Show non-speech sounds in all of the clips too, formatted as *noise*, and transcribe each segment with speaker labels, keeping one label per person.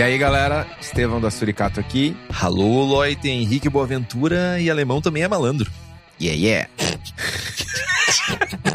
Speaker 1: E aí, galera, Estevão da Suricato aqui.
Speaker 2: Alô, Loite, Henrique Boaventura e alemão também é malandro.
Speaker 1: Yeah, yeah.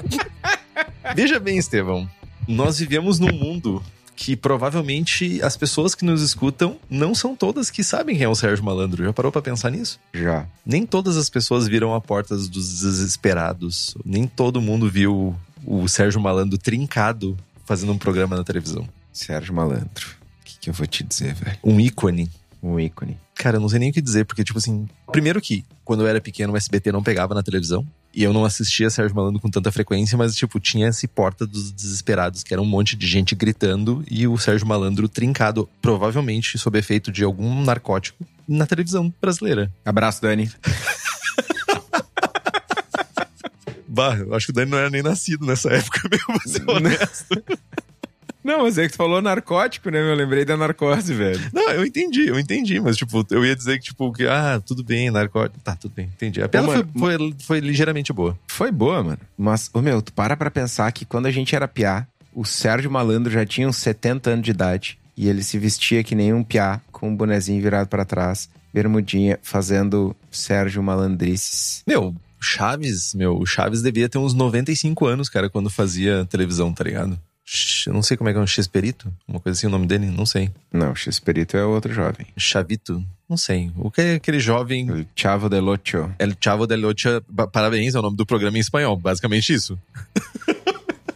Speaker 1: *laughs*
Speaker 2: Veja bem, Estevão, nós vivemos num mundo que provavelmente as pessoas que nos escutam não são todas que sabem quem é o Sérgio Malandro. Já parou pra pensar nisso?
Speaker 1: Já.
Speaker 2: Nem todas as pessoas viram a porta dos desesperados. Nem todo mundo viu o Sérgio Malandro trincado fazendo um programa na televisão.
Speaker 1: Sérgio Malandro. Que, que eu vou te dizer, velho?
Speaker 2: Um ícone.
Speaker 1: Um ícone.
Speaker 2: Cara, eu não sei nem o que dizer, porque, tipo assim, primeiro que, quando eu era pequeno, o SBT não pegava na televisão. E eu não assistia Sérgio Malandro com tanta frequência, mas, tipo, tinha esse Porta dos Desesperados, que era um monte de gente gritando e o Sérgio Malandro trincado, provavelmente sob efeito de algum narcótico, na televisão brasileira.
Speaker 1: Abraço, Dani. *laughs*
Speaker 2: Bah, eu acho que o Dani não era nem nascido nessa época, *laughs* mesmo, pra ser *laughs* honesto.
Speaker 1: Não, mas é que tu falou narcótico, né? Eu lembrei da narcose, velho.
Speaker 2: Não, eu entendi, eu entendi, mas tipo, eu ia dizer que, tipo, que, ah, tudo bem, narcótico. Tá, tudo bem, entendi. A piada foi, foi, foi ligeiramente boa.
Speaker 1: Foi boa, mano. Mas, ô meu, tu para pra pensar que quando a gente era piá, o Sérgio Malandro já tinha uns 70 anos de idade e ele se vestia que nem um piá, com um bonezinho virado pra trás, bermudinha, fazendo Sérgio Malandrices.
Speaker 2: Meu, o Chaves, meu, o Chaves devia ter uns 95 anos, cara, quando fazia televisão, tá ligado? Não sei como é que é um X-Perito, uma coisa assim, o nome dele, não sei.
Speaker 1: Não, o X-Perito é outro jovem.
Speaker 2: Chavito, não sei. O que é aquele jovem
Speaker 1: O Chavo del Ocho.
Speaker 2: El Chavo de Locha, ba- parabéns, é o nome do programa em espanhol, basicamente isso. *laughs*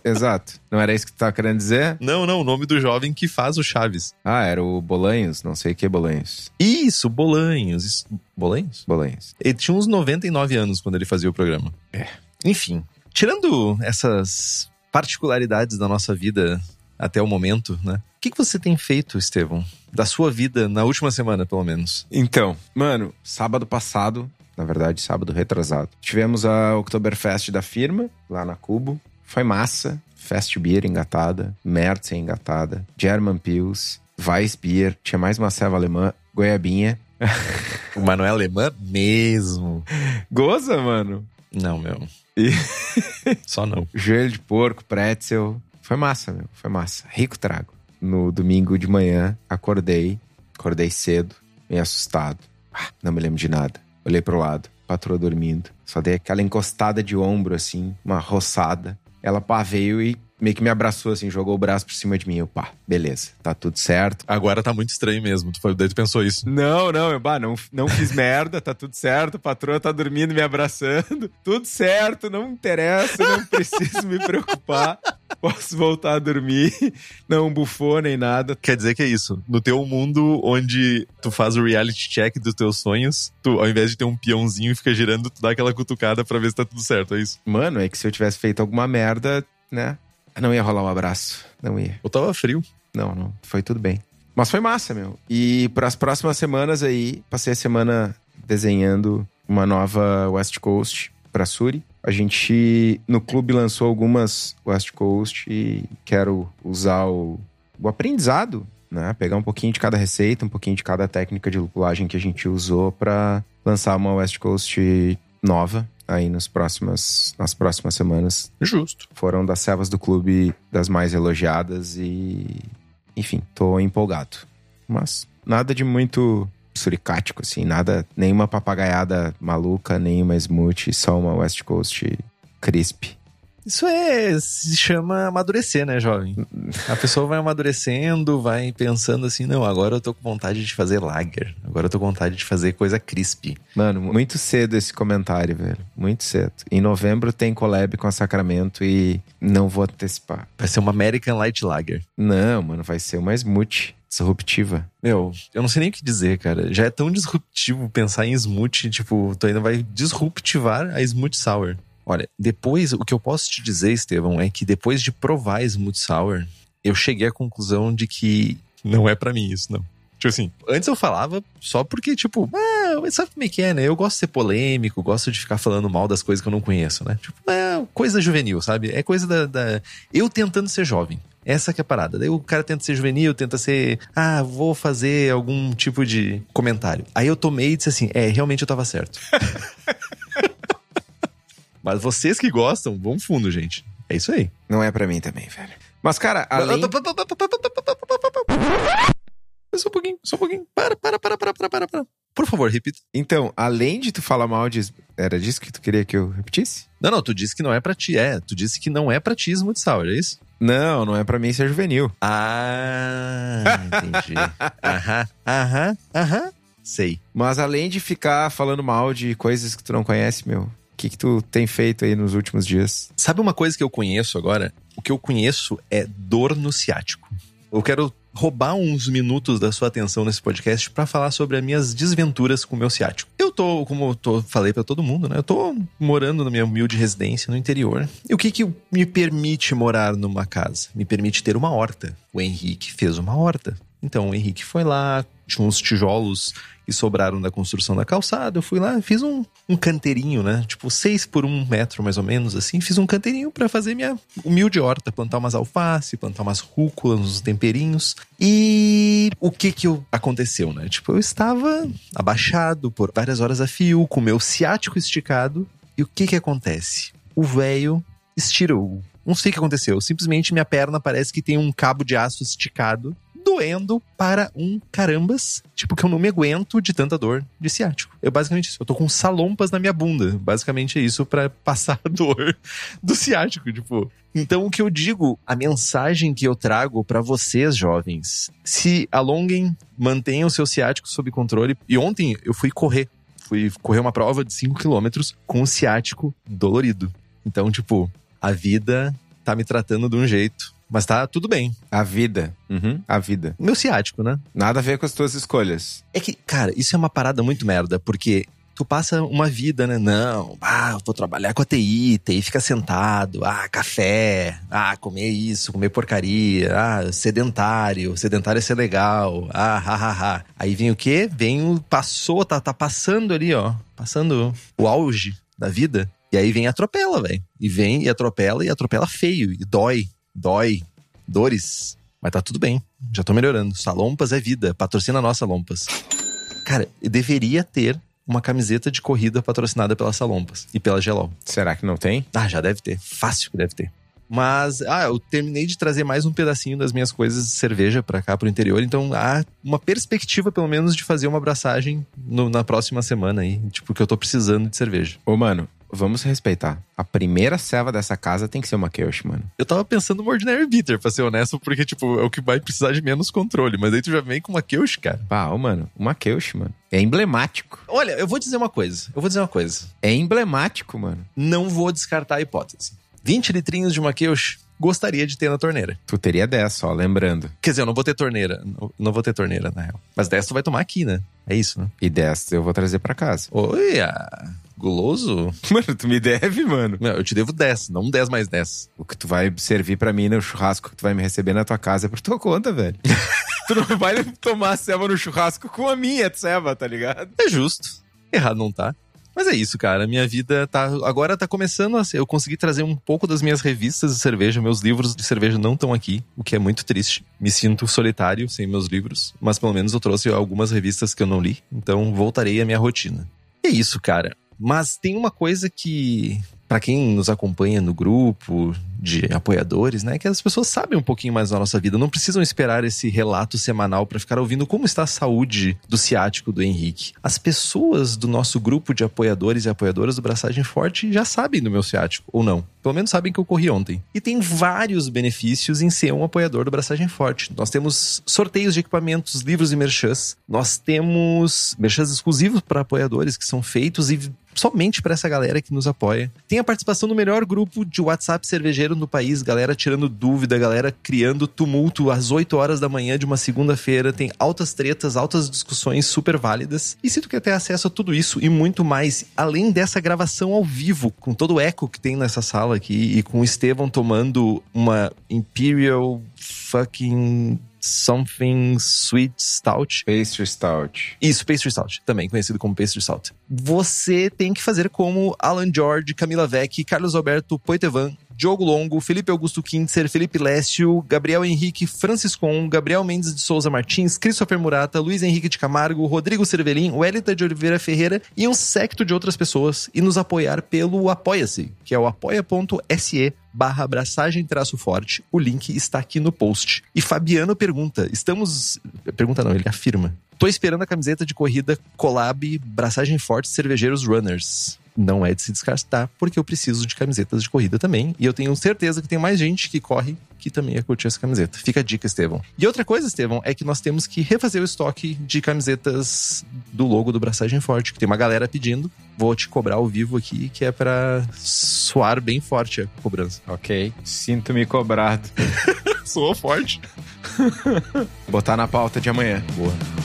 Speaker 1: Exato. Não era isso que tu tava querendo dizer?
Speaker 2: Não, não, o nome do jovem que faz o Chaves.
Speaker 1: Ah, era o Bolanhos, não sei o que Bolanhos.
Speaker 2: Isso, Bolanhos. Isso- Bolanhos?
Speaker 1: Bolanhos.
Speaker 2: Ele tinha uns 99 anos quando ele fazia o programa.
Speaker 1: É.
Speaker 2: Enfim, tirando essas particularidades da nossa vida até o momento, né? O que, que você tem feito, Estevão? Da sua vida na última semana, pelo menos?
Speaker 1: Então, mano, sábado passado, na verdade, sábado retrasado, tivemos a Oktoberfest da firma, lá na Cubo. Foi massa. Fest Beer engatada, Mertzen engatada, German Pils, Weissbier, tinha mais uma ceva alemã, goiabinha. *laughs*
Speaker 2: O Manuel Alemã mesmo.
Speaker 1: Goza, mano.
Speaker 2: Não, meu.
Speaker 1: E- *laughs*
Speaker 2: Só não.
Speaker 1: Joelho de porco, pretzel. Foi massa, meu. Foi massa. Rico trago. No domingo de manhã, acordei. Acordei cedo, meio assustado. Ah, não me lembro de nada. Olhei pro lado, patroa dormindo. Só dei aquela encostada de ombro, assim, uma roçada. Ela, pá, veio e meio que me abraçou, assim, jogou o braço por cima de mim. Eu, pá, beleza, tá tudo certo.
Speaker 2: Agora tá muito estranho mesmo. Tu, foi- daí tu pensou isso.
Speaker 1: Não, não, eu, bah, não, não fiz merda, tá tudo certo, a patroa tá dormindo me abraçando, tudo certo, não interessa, não preciso me preocupar, *laughs* posso voltar a dormir, não bufou nem nada.
Speaker 2: Quer dizer que é isso. No teu mundo onde tu faz o reality check dos teus sonhos, tu, ao invés de ter um peãozinho e fica girando, tu dá aquela cutucada pra ver se tá tudo certo, é isso?
Speaker 1: Mano, é que se eu tivesse feito alguma merda, né, não ia rolar um abraço, não ia.
Speaker 2: Eu tava frio.
Speaker 1: Não, não, foi tudo bem. Mas foi massa, meu. E para as próximas semanas aí, passei a semana desenhando uma nova West Coast para Suri. A gente no clube lançou algumas West Coast e quero usar o, o aprendizado, né? Pegar um pouquinho de cada receita, um pouquinho de cada técnica de lupulagem que a gente usou para lançar uma West Coast nova aí nas próximas, nas próximas semanas
Speaker 2: Justo.
Speaker 1: foram das cevas do clube das mais elogiadas e enfim, tô empolgado. Mas nada de muito suricático assim, nada, nenhuma papagaiada maluca, nenhuma smoothie, só uma West Coast crisp.
Speaker 2: Isso é, se chama amadurecer, né, jovem? A pessoa vai amadurecendo, vai pensando assim, não, agora eu tô com vontade de fazer lager. Agora eu tô com vontade de fazer coisa crispy.
Speaker 1: Mano, muito cedo esse comentário, velho. Muito cedo. Em novembro tem collab com a Sacramento e não vou antecipar.
Speaker 2: Vai ser uma American Light Lager.
Speaker 1: Não, mano, vai ser uma smooth disruptiva.
Speaker 2: Meu, eu não sei nem o que dizer, cara. Já é tão disruptivo pensar em smooth, tipo, tu ainda vai disruptivar a smooth sour. Olha, depois, o que eu posso te dizer, Estevão, é que depois de provar Smooth Sour, eu cheguei à conclusão de que não é para mim isso, não. Tipo assim, antes eu falava só porque, tipo, ah, sabe como é que é, né? Eu gosto de ser polêmico, gosto de ficar falando mal das coisas que eu não conheço, né? Tipo, é coisa juvenil, sabe? É coisa da. da... Eu tentando ser jovem. Essa que é a parada. Daí o cara tenta ser juvenil, tenta ser. Ah, vou fazer algum tipo de comentário. Aí eu tomei e disse assim: é, realmente eu tava certo. *laughs* Mas vocês que gostam, vão fundo, gente. É isso aí.
Speaker 1: Não é para mim também, velho. Mas, cara, além...
Speaker 2: Só um pouquinho, só um pouquinho. Para, para, para, para, para, para, para. Por favor, repita.
Speaker 1: Então, além de tu falar mal de... Era disso que tu queria que eu repetisse?
Speaker 2: Não, não, tu disse que não é pra ti. É, tu disse que não é pra ti Smooth Sour, é isso?
Speaker 1: Não, não é pra mim ser juvenil.
Speaker 2: Ah, *laughs* entendi. aham, aham, aham. Sei.
Speaker 1: Mas além de ficar falando mal de coisas que tu não conhece, meu, que, que tu tem feito aí nos últimos dias?
Speaker 2: Sabe uma coisa que eu conheço agora? O que eu conheço é dor no ciático. Eu quero roubar uns minutos da sua atenção nesse podcast para falar sobre as minhas desventuras com o meu ciático. Eu tô, como eu tô, falei para todo mundo, né? Eu tô morando na minha humilde residência no interior. E o que que me permite morar numa casa? Me permite ter uma horta. O Henrique fez uma horta. Então o Henrique foi lá, tinha uns tijolos que sobraram da construção da calçada. Eu fui lá, fiz um, um canteirinho, né? Tipo, seis por um metro, mais ou menos, assim. Fiz um canteirinho para fazer minha humilde horta. Plantar umas alface, plantar umas rúculas, uns temperinhos. E o que que aconteceu, né? Tipo, eu estava abaixado por várias horas a fio, com o meu ciático esticado. E o que que acontece? O velho estirou. Não sei o que aconteceu. Simplesmente minha perna parece que tem um cabo de aço esticado doendo para um carambas, tipo que eu não me aguento de tanta dor de ciático. Eu basicamente isso, eu tô com salompas na minha bunda, basicamente é isso para *laughs* passar a dor do ciático, tipo. Então o que eu digo, a mensagem que eu trago para vocês jovens, se alonguem, mantenham o seu ciático sob controle. E ontem eu fui correr, fui correr uma prova de 5 km com o ciático dolorido. Então, tipo, a vida tá me tratando de um jeito mas tá tudo bem.
Speaker 1: A vida. Uhum, a vida.
Speaker 2: Meu ciático, né?
Speaker 1: Nada a ver com as tuas escolhas.
Speaker 2: É que, cara, isso é uma parada muito merda, porque tu passa uma vida, né? Não, ah, vou trabalhar com a TI, TI fica sentado, ah, café, ah, comer isso, comer porcaria, ah, sedentário, sedentário é ser legal, ah, ha, ha, ha. Aí vem o quê? Vem o, passou, tá, tá passando ali, ó, passando o auge da vida, e aí vem e atropela, velho. E vem e atropela, e atropela feio, e dói, dói, dores, mas tá tudo bem. Já tô melhorando. Salompas é vida. Patrocina a nossa Lompas. Cara, eu deveria ter uma camiseta de corrida patrocinada pela Salompas e pela Gelol.
Speaker 1: Será que não tem?
Speaker 2: Ah, já deve ter. Fácil que deve ter. Mas, ah, eu terminei de trazer mais um pedacinho das minhas coisas de cerveja para cá, pro interior. Então, há uma perspectiva, pelo menos, de fazer uma abraçagem no, na próxima semana aí. Tipo, que eu tô precisando de cerveja.
Speaker 1: Ô, mano, vamos respeitar. A primeira serva dessa casa tem que ser uma Kelch, mano.
Speaker 2: Eu tava pensando no Ordinary Bitter, pra ser honesto, porque, tipo, é o que vai precisar de menos controle. Mas aí tu já vem com uma Kelch, cara.
Speaker 1: Ô, mano, uma Kelch, mano. É emblemático.
Speaker 2: Olha, eu vou dizer uma coisa. Eu vou dizer uma coisa.
Speaker 1: É emblemático, mano.
Speaker 2: Não vou descartar a hipótese. 20 litrinhos de uma Kelch gostaria de ter na torneira.
Speaker 1: Tu teria 10 só, lembrando.
Speaker 2: Quer dizer, eu não vou ter torneira. Não, não vou ter torneira, na real. Mas 10 tu vai tomar aqui, né? É isso, né?
Speaker 1: E 10 eu vou trazer pra casa.
Speaker 2: Ah, guloso? *laughs*
Speaker 1: Mano, tu me deve, mano.
Speaker 2: Não, eu te devo 10, não 10 mais 10.
Speaker 1: O que tu vai servir pra mim no churrasco que tu vai me receber na tua casa é por tua conta, velho. *laughs* tu não vai tomar ceva no churrasco com a minha ceva, tá ligado?
Speaker 2: É justo. Errado não tá. Mas é isso, cara. Minha vida tá. Agora tá começando a ser. Eu consegui trazer um pouco das minhas revistas de cerveja. Meus livros de cerveja não estão aqui, o que é muito triste. Me sinto solitário sem meus livros. Mas pelo menos eu trouxe algumas revistas que eu não li. Então voltarei à minha rotina. É isso, cara. Mas tem uma coisa que para quem nos acompanha no grupo de apoiadores, né, que as pessoas sabem um pouquinho mais da nossa vida, não precisam esperar esse relato semanal para ficar ouvindo como está a saúde do ciático do Henrique. As pessoas do nosso grupo de apoiadores e apoiadoras do Braçagem Forte já sabem do meu ciático, ou não. Pelo menos sabem que eu corri ontem. E tem vários benefícios em ser um apoiador do Braçagem Forte. Nós temos sorteios de equipamentos, livros e merchãs. Nós temos merchãs exclusivos para apoiadores que são feitos e somente para essa galera que nos apoia. Tem a participação no melhor grupo de WhatsApp cervejeiro no país, galera tirando dúvida, galera criando tumulto às 8 horas da manhã de uma segunda-feira. Tem altas tretas, altas discussões super válidas. E se tu quer ter acesso a tudo isso e muito mais, além dessa gravação ao vivo, com todo o eco que tem nessa sala aqui e com o Estevão tomando uma Imperial fucking Something Sweet Stout.
Speaker 1: Pastry Stout.
Speaker 2: Isso, Pastry Stout, também conhecido como Pastry Stout. Você tem que fazer como Alan George, Camila Vec, Carlos Alberto Poitevin, Diogo Longo, Felipe Augusto Kintzer, Felipe Lécio, Gabriel Henrique Franciscon, Gabriel Mendes de Souza Martins, Christopher Murata, Luiz Henrique de Camargo, Rodrigo Cervelin, Wellington de Oliveira Ferreira e um secto de outras pessoas e nos apoiar pelo Apoia-se, que é o apoia.se barra abraçagem traço forte. O link está aqui no post. E Fabiano pergunta, estamos... Pergunta não, ele afirma. Tô esperando a camiseta de corrida Collab Braçagem Forte Cervejeiros Runners não é de se descartar, porque eu preciso de camisetas de corrida também. E eu tenho certeza que tem mais gente que corre que também ia curtir essa camiseta. Fica a dica, Estevão. E outra coisa, Estevão, é que nós temos que refazer o estoque de camisetas do logo do Braçagem Forte, que tem uma galera pedindo. Vou te cobrar ao vivo aqui, que é para soar bem forte a cobrança.
Speaker 1: Ok. Sinto-me cobrado. *laughs*
Speaker 2: Soou forte.
Speaker 1: Botar na pauta de amanhã.
Speaker 2: Boa.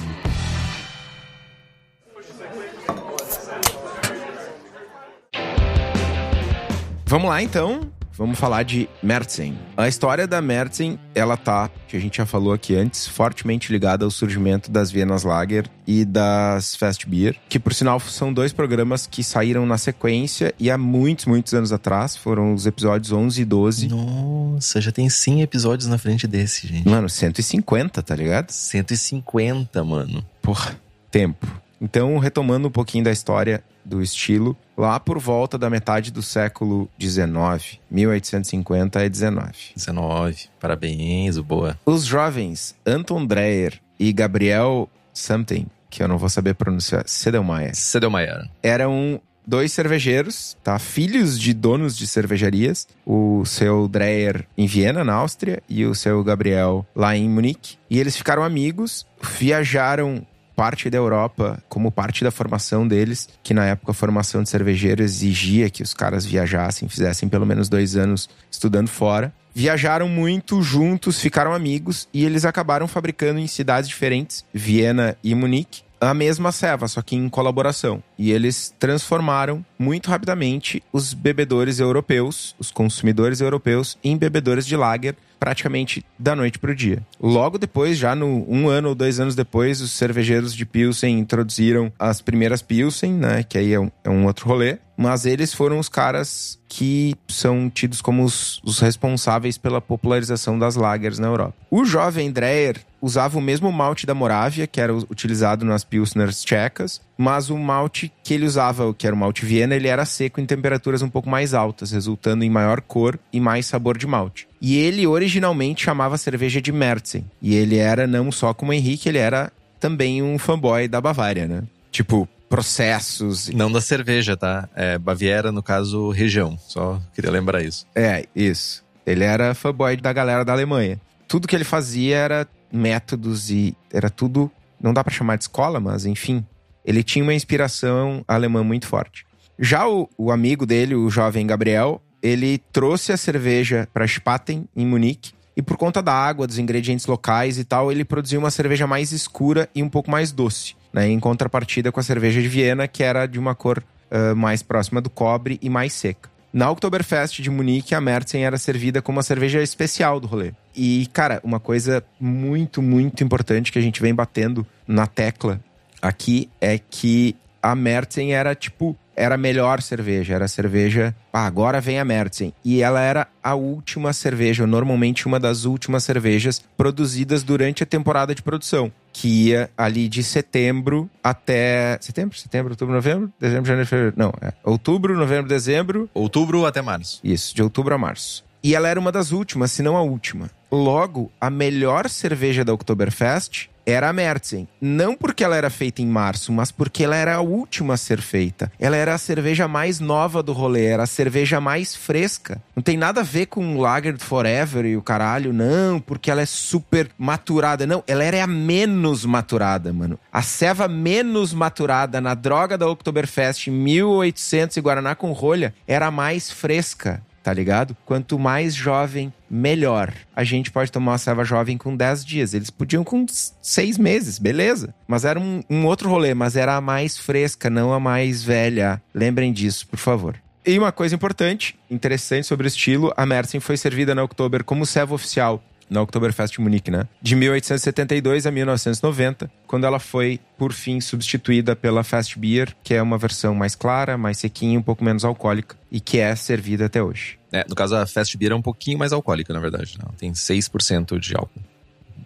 Speaker 1: Vamos lá então. Vamos falar de Mertzen. A história da Mertzen, ela tá, que a gente já falou aqui antes, fortemente ligada ao surgimento das Vienas Lager e das Fast Beer, que por sinal são dois programas que saíram na sequência e há muitos, muitos anos atrás, foram os episódios 11 e 12.
Speaker 2: Nossa, já tem 100 episódios na frente desse, gente.
Speaker 1: Mano, 150, tá ligado?
Speaker 2: 150, mano.
Speaker 1: Porra, tempo. Então, retomando um pouquinho da história do estilo, lá por volta da metade do século XIX, 1850 a 19.
Speaker 2: 19, parabéns, boa.
Speaker 1: Os jovens Anton Dreyer e Gabriel Something, que eu não vou saber pronunciar, Sedelmaier,
Speaker 2: Sedelmaier.
Speaker 1: eram dois cervejeiros, tá? Filhos de donos de cervejarias. O seu Dreyer em Viena, na Áustria, e o seu Gabriel lá em Munique. E eles ficaram amigos, viajaram parte da Europa como parte da formação deles, que na época a formação de cervejeiro exigia que os caras viajassem, fizessem pelo menos dois anos estudando fora. Viajaram muito juntos, ficaram amigos e eles acabaram fabricando em cidades diferentes, Viena e Munique, a mesma ceva, só que em colaboração. E eles transformaram muito rapidamente os bebedores europeus, os consumidores europeus, em bebedores de lager praticamente da noite para o dia. Logo depois, já no um ano ou dois anos depois, os cervejeiros de Pilsen introduziram as primeiras Pilsen, né? Que aí é um, é um outro rolê. Mas eles foram os caras que são tidos como os, os responsáveis pela popularização das lagers na Europa. O jovem Dreyer usava o mesmo malte da Morávia, que era utilizado nas Pilsners tchecas, mas o malte que ele usava, que era o malte Viena, ele era seco em temperaturas um pouco mais altas, resultando em maior cor e mais sabor de malte. E ele originalmente chamava a cerveja de Merzen. E ele era não só como Henrique, ele era também um fanboy da Bavária, né? Tipo, processos.
Speaker 2: Não da cerveja, tá? É Baviera, no caso, região. Só queria lembrar isso.
Speaker 1: É, isso. Ele era fanboy da galera da Alemanha. Tudo que ele fazia era métodos e era tudo. Não dá para chamar de escola, mas enfim. Ele tinha uma inspiração alemã muito forte. Já o, o amigo dele, o jovem Gabriel, ele trouxe a cerveja para Spaten, em Munique, e por conta da água, dos ingredientes locais e tal, ele produziu uma cerveja mais escura e um pouco mais doce, né? Em contrapartida com a cerveja de Viena, que era de uma cor uh, mais próxima do cobre e mais seca. Na Oktoberfest de Munique, a Merzen era servida como uma cerveja especial do rolê. E, cara, uma coisa muito, muito importante que a gente vem batendo na tecla aqui é que a Merzen era tipo era a melhor cerveja, era a cerveja. Ah, agora vem a Merzen. E ela era a última cerveja, normalmente uma das últimas cervejas produzidas durante a temporada de produção. Que ia ali de setembro até. Setembro? Setembro, outubro, novembro? Dezembro, janeiro, fevereiro. Não, é outubro, novembro, dezembro.
Speaker 2: Outubro até março.
Speaker 1: Isso, de outubro a março. E ela era uma das últimas, se não a última. Logo, a melhor cerveja da Oktoberfest era a Märzen. Não porque ela era feita em março, mas porque ela era a última a ser feita. Ela era a cerveja mais nova do rolê, era a cerveja mais fresca. Não tem nada a ver com Lager Forever e o caralho, não, porque ela é super maturada. Não, ela era a menos maturada, mano. A ceva menos maturada na droga da Oktoberfest 1800 e Guaraná com rolha era a mais fresca tá ligado? Quanto mais jovem, melhor. A gente pode tomar uma ceva jovem com 10 dias. Eles podiam com 6 meses, beleza. Mas era um, um, outro rolê, mas era a mais fresca, não a mais velha. Lembrem disso, por favor. E uma coisa importante, interessante sobre o estilo, a Mersen foi servida na Oktober como ceva oficial na Oktoberfest Munique, né? De 1872 a 1990, quando ela foi, por fim, substituída pela Fast Beer, que é uma versão mais clara, mais sequinha, um pouco menos alcoólica, e que é servida até hoje.
Speaker 2: É, no caso, a Fast Beer é um pouquinho mais alcoólica, na verdade. Né? Tem 6% de álcool.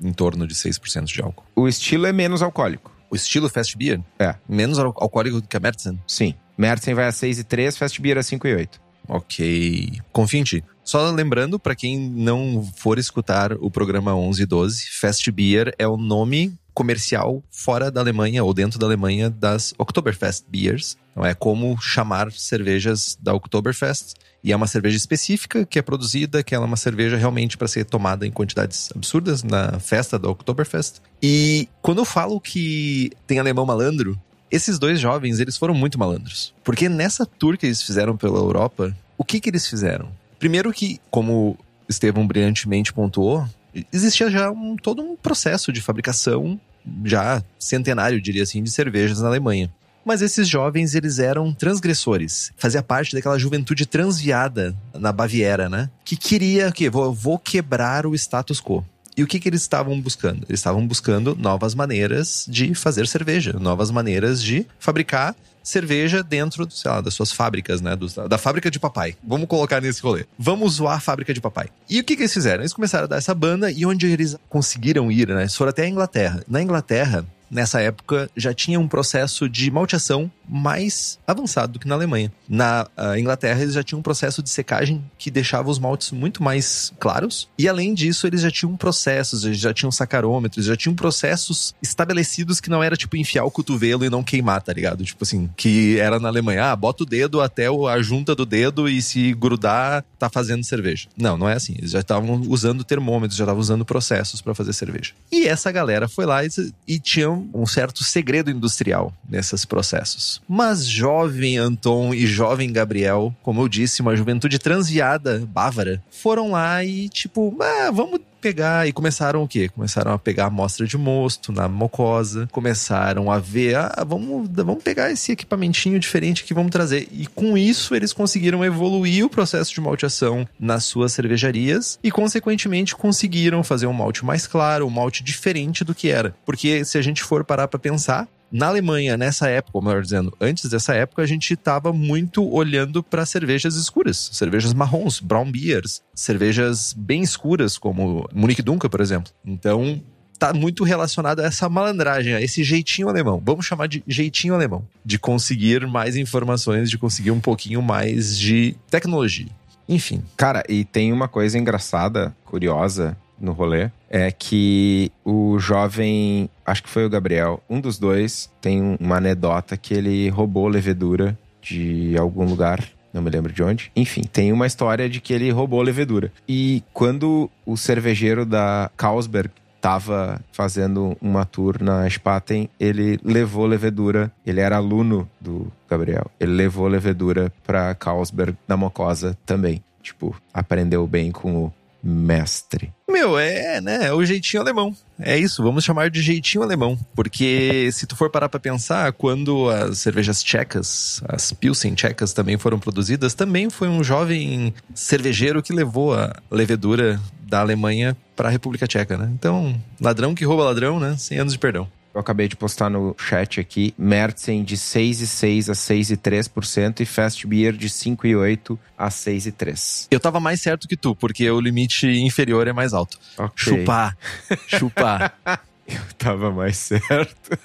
Speaker 2: Em torno de 6% de álcool.
Speaker 1: O estilo é menos alcoólico.
Speaker 2: O estilo Fast Beer?
Speaker 1: É.
Speaker 2: Menos alcoólico do que a Märzen?
Speaker 1: Sim. Märzen vai a 6,3, Fast Beer a 5,8.
Speaker 2: Ok. Confia em ti. Só lembrando, para quem não for escutar o programa 11 e 12, Fast Beer é o nome comercial fora da Alemanha ou dentro da Alemanha das Oktoberfest Beers. Então é como chamar cervejas da Oktoberfest. E é uma cerveja específica que é produzida, que ela é uma cerveja realmente para ser tomada em quantidades absurdas na festa da Oktoberfest. E quando eu falo que tem alemão malandro, esses dois jovens, eles foram muito malandros. Porque nessa tour que eles fizeram pela Europa, o que que eles fizeram? Primeiro que, como Estevão brilhantemente pontuou, existia já um, todo um processo de fabricação já centenário, diria assim, de cervejas na Alemanha. Mas esses jovens, eles eram transgressores. Fazia parte daquela juventude transviada na Baviera, né? Que queria que vou, vou quebrar o status quo. E o que, que eles estavam buscando? Eles estavam buscando novas maneiras de fazer cerveja, novas maneiras de fabricar cerveja dentro, sei lá, das suas fábricas, né? Do, da fábrica de papai. Vamos colocar nesse rolê. Vamos zoar a fábrica de papai. E o que, que eles fizeram? Eles começaram a dar essa banda e onde eles conseguiram ir, né? Eles foram até a Inglaterra. Na Inglaterra, nessa época, já tinha um processo de malteação mais avançado do que na Alemanha. Na uh, Inglaterra, eles já tinham um processo de secagem que deixava os maltes muito mais claros. E além disso, eles já tinham processos, eles já tinham sacarômetros, já tinham processos estabelecidos que não era tipo enfiar o cotovelo e não queimar, tá ligado? Tipo assim, que era na Alemanha, ah, bota o dedo até a junta do dedo e se grudar, tá fazendo cerveja. Não, não é assim. Eles já estavam usando termômetros, já estavam usando processos para fazer cerveja. E essa galera foi lá e, e tinha um certo segredo industrial nesses processos. Mas jovem Anton e jovem Gabriel, como eu disse, uma juventude transviada bávara, foram lá e tipo, ah, vamos pegar e começaram o quê? Começaram a pegar amostra de mosto na mucosa, começaram a ver, ah, vamos, vamos pegar esse equipamentinho diferente que vamos trazer. E com isso eles conseguiram evoluir o processo de malteação nas suas cervejarias e consequentemente conseguiram fazer um malte mais claro, um malte diferente do que era. Porque se a gente for parar para pensar, na Alemanha, nessa época, ou melhor dizendo, antes dessa época, a gente estava muito olhando para cervejas escuras, cervejas marrons, brown beers, cervejas bem escuras, como Munique Dunkel, por exemplo. Então, tá muito relacionado a essa malandragem, a esse jeitinho alemão. Vamos chamar de jeitinho alemão. De conseguir mais informações, de conseguir um pouquinho mais de tecnologia. Enfim.
Speaker 1: Cara, e tem uma coisa engraçada, curiosa, no rolê é que o jovem, acho que foi o Gabriel, um dos dois, tem uma anedota que ele roubou levedura de algum lugar. Não me lembro de onde. Enfim, tem uma história de que ele roubou levedura. E quando o cervejeiro da Carlsberg estava fazendo uma tour na Spaten, ele levou levedura. Ele era aluno do Gabriel. Ele levou levedura para Carlsberg na Mocosa também. Tipo, aprendeu bem com o mestre.
Speaker 2: Meu, é, né? É o jeitinho alemão. É isso, vamos chamar de jeitinho alemão. Porque *laughs* se tu for parar pra pensar, quando as cervejas tchecas, as Pilsen tchecas também foram produzidas, também foi um jovem cervejeiro que levou a levedura da Alemanha para a República Tcheca, né? Então, ladrão que rouba ladrão, né? 100 anos de perdão.
Speaker 1: Eu acabei de postar no chat aqui. Mertzen de 6,6% a 6,3% e Fast Beer de 5,8% a 6,3%.
Speaker 2: Eu tava mais certo que tu, porque o limite inferior é mais alto.
Speaker 1: Okay.
Speaker 2: Chupar. Chupar. *laughs*
Speaker 1: Eu tava mais certo.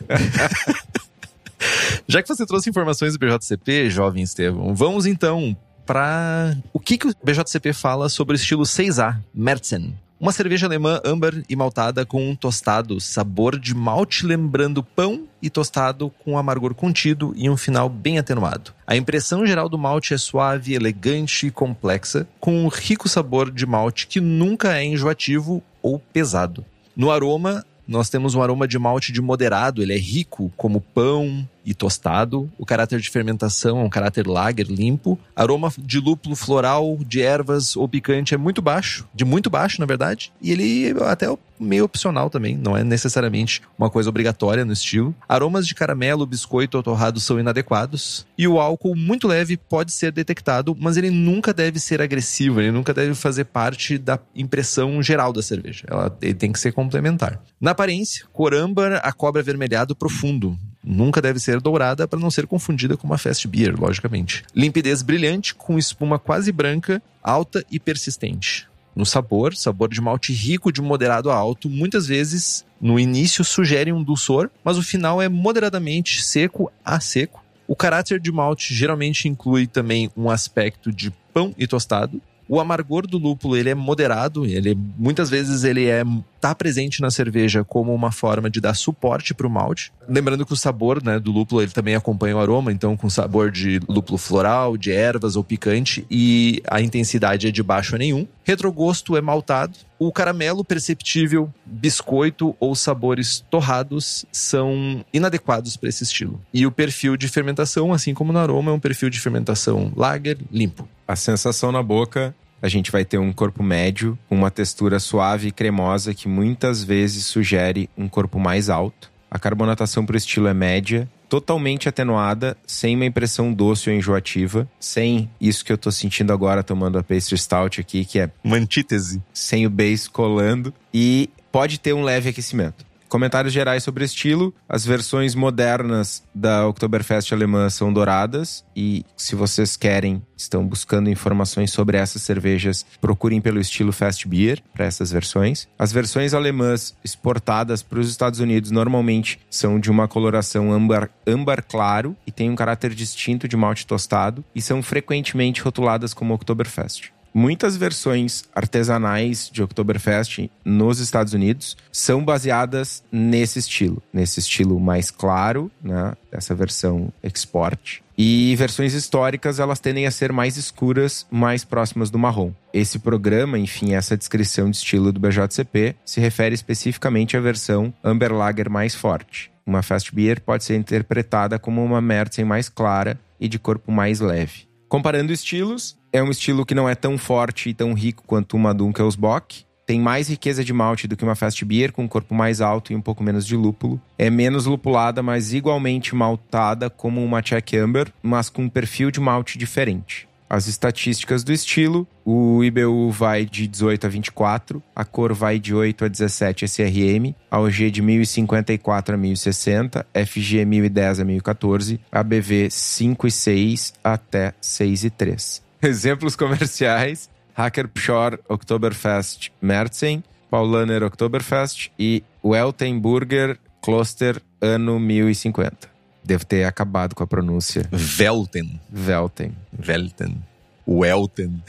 Speaker 1: *laughs*
Speaker 2: Já que você trouxe informações do BJCP, jovem Estevão, vamos então para o que, que o BJCP fala sobre o estilo 6A, Merzen. Uma cerveja alemã âmbar e maltada com um tostado, sabor de malte lembrando pão e tostado com amargor contido e um final bem atenuado. A impressão geral do malte é suave, elegante e complexa, com um rico sabor de malte que nunca é enjoativo ou pesado. No aroma, nós temos um aroma de malte de moderado, ele é rico, como pão, e tostado. O caráter de fermentação é um caráter lager limpo. Aroma de lúpulo floral, de ervas ou picante é muito baixo, de muito baixo, na verdade. E ele até é meio opcional também, não é necessariamente uma coisa obrigatória no estilo. Aromas de caramelo, biscoito ou torrado são inadequados. E o álcool muito leve pode ser detectado, mas ele nunca deve ser agressivo, ele nunca deve fazer parte da impressão geral da cerveja. Ela, ele tem que ser complementar. Na aparência, cor âmbar a cobra avermelhado profundo. Nunca deve ser dourada para não ser confundida com uma fast beer, logicamente. Limpidez brilhante, com espuma quase branca, alta e persistente. No sabor, sabor de malte rico de moderado a alto, muitas vezes no início sugere um dulçor, mas o final é moderadamente seco a seco. O caráter de malte geralmente inclui também um aspecto de pão e tostado, o amargor do lúpulo ele é moderado, ele muitas vezes ele é tá presente na cerveja como uma forma de dar suporte para o malte. Lembrando que o sabor né, do lúpulo ele também acompanha o aroma, então com sabor de lúpulo floral, de ervas ou picante e a intensidade é de baixo a nenhum. Retrogosto é maltado. O caramelo perceptível, biscoito ou sabores torrados são inadequados para esse estilo. E o perfil de fermentação, assim como no aroma, é um perfil de fermentação lager limpo.
Speaker 1: A sensação na boca a gente vai ter um corpo médio, com uma textura suave e cremosa que muitas vezes sugere um corpo mais alto. A carbonatação para o estilo é média, totalmente atenuada, sem uma impressão doce ou enjoativa, sem isso que eu tô sentindo agora tomando a pastry stout aqui, que é
Speaker 2: uma antítese,
Speaker 1: sem o base colando e pode ter um leve aquecimento. Comentários gerais sobre estilo. As versões modernas da Oktoberfest alemã são douradas e se vocês querem, estão buscando informações sobre essas cervejas, procurem pelo estilo Fast Beer para essas versões. As versões alemãs exportadas para os Estados Unidos normalmente são de uma coloração âmbar, âmbar claro e têm um caráter distinto de malte tostado e são frequentemente rotuladas como Oktoberfest. Muitas versões artesanais de Oktoberfest nos Estados Unidos são baseadas nesse estilo, nesse estilo mais claro, né? Essa versão export. E versões históricas, elas tendem a ser mais escuras, mais próximas do marrom. Esse programa, enfim, essa descrição de estilo do BJCP, se refere especificamente à versão Amber Lager mais forte. Uma Fast Beer pode ser interpretada como uma Märzen mais clara e de corpo mais leve. Comparando estilos, é um estilo que não é tão forte e tão rico quanto uma Dunkelsbock. Tem mais riqueza de malte do que uma Fast Beer, com um corpo mais alto e um pouco menos de lúpulo. É menos lupulada, mas igualmente maltada como uma Czech Amber, mas com um perfil de malte diferente. As estatísticas do estilo, o IBU vai de 18 a 24, a cor vai de 8 a 17 SRM, a OG de 1054 a 1060, FG 1010 a 1014, ABV 5 e 6 até 6 e 3. *laughs* Exemplos comerciais: Hacker Pshore Oktoberfest Merzen, Paulaner Oktoberfest e Weltenburger Kloster ano 1050. Devo ter acabado com a pronúncia.
Speaker 2: Velten.
Speaker 1: Velten.
Speaker 2: Velten. Welten.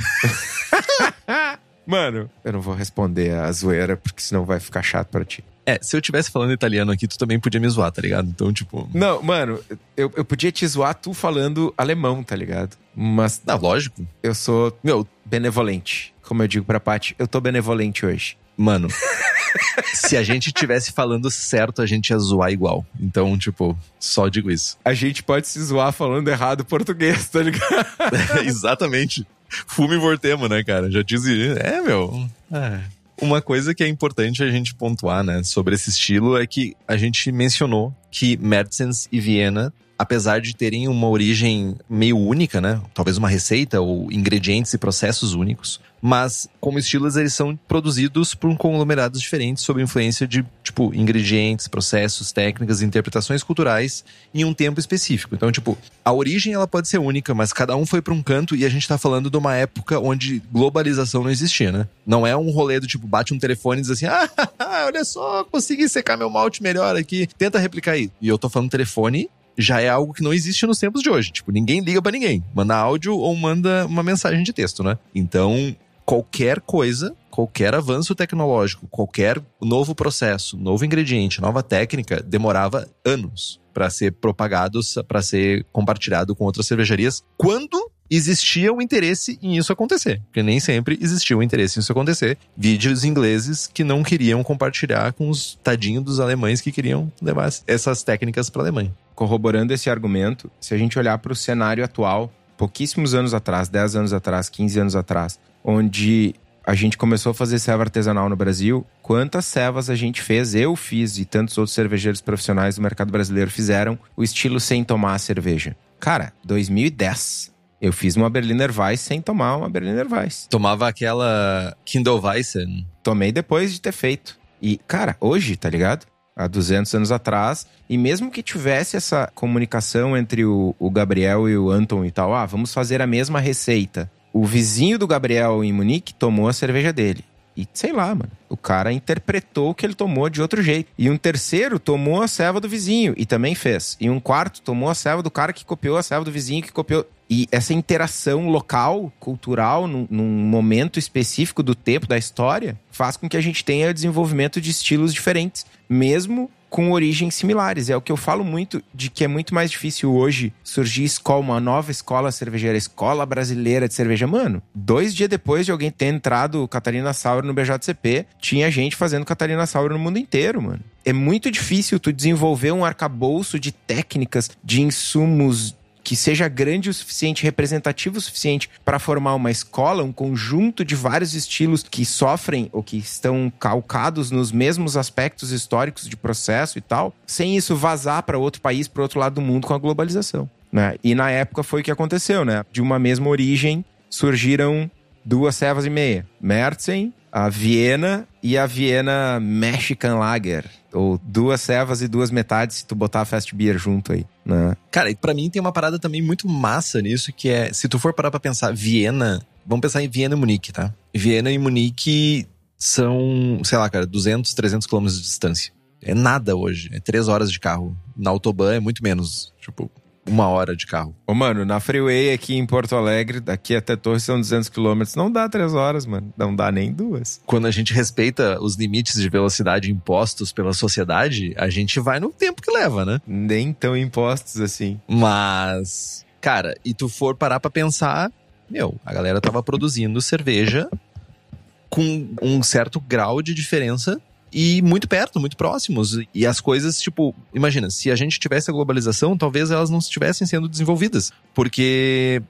Speaker 2: *laughs*
Speaker 1: Mano, eu não vou responder a zoeira, porque senão vai ficar chato para ti.
Speaker 2: É, se eu tivesse falando italiano aqui, tu também podia me zoar, tá ligado? Então, tipo.
Speaker 1: Não, mano, eu, eu podia te zoar tu falando alemão, tá ligado? Mas.
Speaker 2: Não, lógico.
Speaker 1: Eu sou, meu, benevolente. Como eu digo pra Paty, eu tô benevolente hoje.
Speaker 2: Mano, se a gente tivesse falando certo, a gente ia zoar igual. Então, tipo, só digo isso.
Speaker 1: A gente pode se zoar falando errado português, tá ligado? *laughs*
Speaker 2: Exatamente. Fume e vortemo, né, cara? Já disse. É, meu. É. Uma coisa que é importante a gente pontuar, né, sobre esse estilo é que a gente mencionou que Mertens e Viena apesar de terem uma origem meio única, né? Talvez uma receita ou ingredientes e processos únicos, mas como estilos eles são produzidos por conglomerados diferentes sob influência de, tipo, ingredientes, processos, técnicas, interpretações culturais em um tempo específico. Então, tipo, a origem ela pode ser única, mas cada um foi para um canto e a gente tá falando de uma época onde globalização não existia, né? Não é um rolê do tipo, bate um telefone e diz assim, *laughs* ah, olha só, consegui secar meu malte melhor aqui, tenta replicar aí. E eu tô falando telefone já é algo que não existe nos tempos de hoje. Tipo, ninguém liga para ninguém. Manda áudio ou manda uma mensagem de texto, né? Então, qualquer coisa, qualquer avanço tecnológico, qualquer novo processo, novo ingrediente, nova técnica, demorava anos para ser propagado, para ser compartilhado com outras cervejarias, quando existia o interesse em isso acontecer. Porque nem sempre existia o interesse em isso acontecer. Vídeos ingleses que não queriam compartilhar com os tadinhos dos alemães que queriam levar essas técnicas para a Alemanha.
Speaker 1: Corroborando esse argumento, se a gente olhar para o cenário atual, pouquíssimos anos atrás, 10 anos atrás, 15 anos atrás, onde a gente começou a fazer ceva artesanal no Brasil, quantas cevas a gente fez, eu fiz e tantos outros cervejeiros profissionais do mercado brasileiro fizeram o estilo sem tomar a cerveja. Cara, 2010. Eu fiz uma Berliner Weiss sem tomar uma Berliner Weiss.
Speaker 2: Tomava aquela Kindle Weissen?
Speaker 1: Tomei depois de ter feito. E, cara, hoje, tá ligado? Há 200 anos atrás. E mesmo que tivesse essa comunicação entre o, o Gabriel e o Anton e tal, ah, vamos fazer a mesma receita o vizinho do Gabriel em Munique tomou a cerveja dele. E sei lá, mano. O cara interpretou que ele tomou de outro jeito. E um terceiro tomou a ceva do vizinho e também fez. E um quarto tomou a ceva do cara que copiou a ceva do vizinho que copiou. E essa interação local, cultural, num, num, momento específico do tempo, da história, faz com que a gente tenha desenvolvimento de estilos diferentes, mesmo com origens similares. É o que eu falo muito de que é muito mais difícil hoje surgir escola, uma nova escola cervejeira, escola brasileira de cerveja. Mano, dois dias depois de alguém ter entrado Catarina Sauer no BJCP, tinha gente fazendo Catarina Sauer no mundo inteiro, mano. É muito difícil tu desenvolver um arcabouço de técnicas, de insumos, que seja grande o suficiente, representativo o suficiente para formar uma escola, um conjunto de vários estilos que sofrem ou que estão calcados nos mesmos aspectos históricos de processo e tal, sem isso vazar para outro país, para outro lado do mundo com a globalização. Né? E na época foi o que aconteceu, né? De uma mesma origem surgiram duas cevas e meia. Mertzen, a Viena e a Viena Mexican Lager. Ou duas cevas e duas metades se tu botar a Fast Beer junto aí, né?
Speaker 2: Cara, e pra mim tem uma parada também muito massa nisso, que é, se tu for parar pra pensar, Viena, vamos pensar em Viena e Munique, tá? Viena e Munique são, sei lá, cara, 200, 300 quilômetros de distância. É nada hoje, é três horas de carro. Na Autobahn é muito menos, tipo, uma hora de carro.
Speaker 1: Ô, mano, na freeway aqui em Porto Alegre, daqui até Torres são 200 quilômetros. Não dá três horas, mano. Não dá nem duas.
Speaker 2: Quando a gente respeita os limites de velocidade impostos pela sociedade, a gente vai no tempo que leva, né?
Speaker 1: Nem tão impostos assim.
Speaker 2: Mas, cara, e tu for parar pra pensar, meu, a galera tava produzindo cerveja com um certo grau de diferença e muito perto, muito próximos. E as coisas, tipo, imagina, se a gente tivesse a globalização, talvez elas não estivessem sendo desenvolvidas. Porque.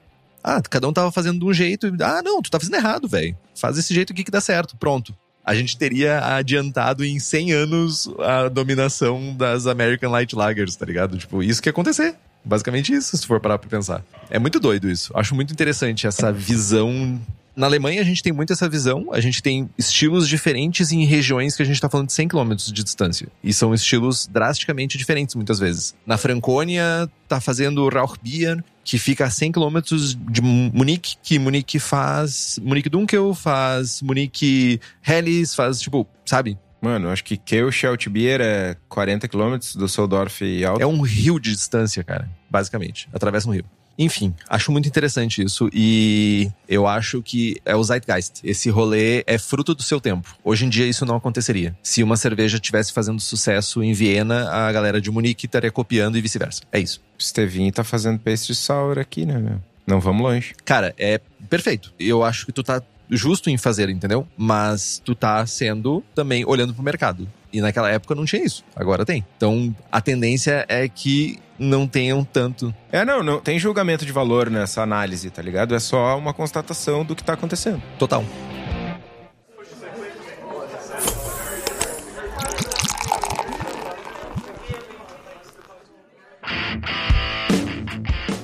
Speaker 2: Ah, cada um tava fazendo de um jeito. Ah, não, tu tá fazendo errado, velho. Faz desse jeito aqui que dá certo. Pronto. A gente teria adiantado em 100 anos a dominação das American Light Lagers, tá ligado? Tipo, isso que ia acontecer. Basicamente isso, se for parar pra pensar. É muito doido isso. Acho muito interessante essa visão na Alemanha a gente tem muito essa visão, a gente tem estilos diferentes em regiões que a gente está falando de 100 km de distância. E são estilos drasticamente diferentes muitas vezes. Na Franconia tá fazendo Rauchbier, que fica a 100 km de Munique, que Munique faz Munique Dunkel, faz Munique Helles, faz tipo, sabe?
Speaker 1: Mano, acho que Keuscheltbier é 40 km do Soldorf e Alto.
Speaker 2: É um rio de distância, cara, basicamente. Atravessa um rio. Enfim, acho muito interessante isso e eu acho que é o Zeitgeist. Esse rolê é fruto do seu tempo. Hoje em dia isso não aconteceria. Se uma cerveja tivesse fazendo sucesso em Viena, a galera de Munique estaria copiando e vice-versa. É isso.
Speaker 1: O Stevinho tá fazendo pastry sour aqui, né, meu? Não vamos longe.
Speaker 2: Cara, é perfeito. Eu acho que tu tá justo em fazer, entendeu? Mas tu tá sendo também olhando pro mercado. E naquela época não tinha isso. Agora tem. Então a tendência é que não tenham tanto.
Speaker 1: É, não, não tem julgamento de valor nessa análise, tá ligado? É só uma constatação do que tá acontecendo.
Speaker 2: Total.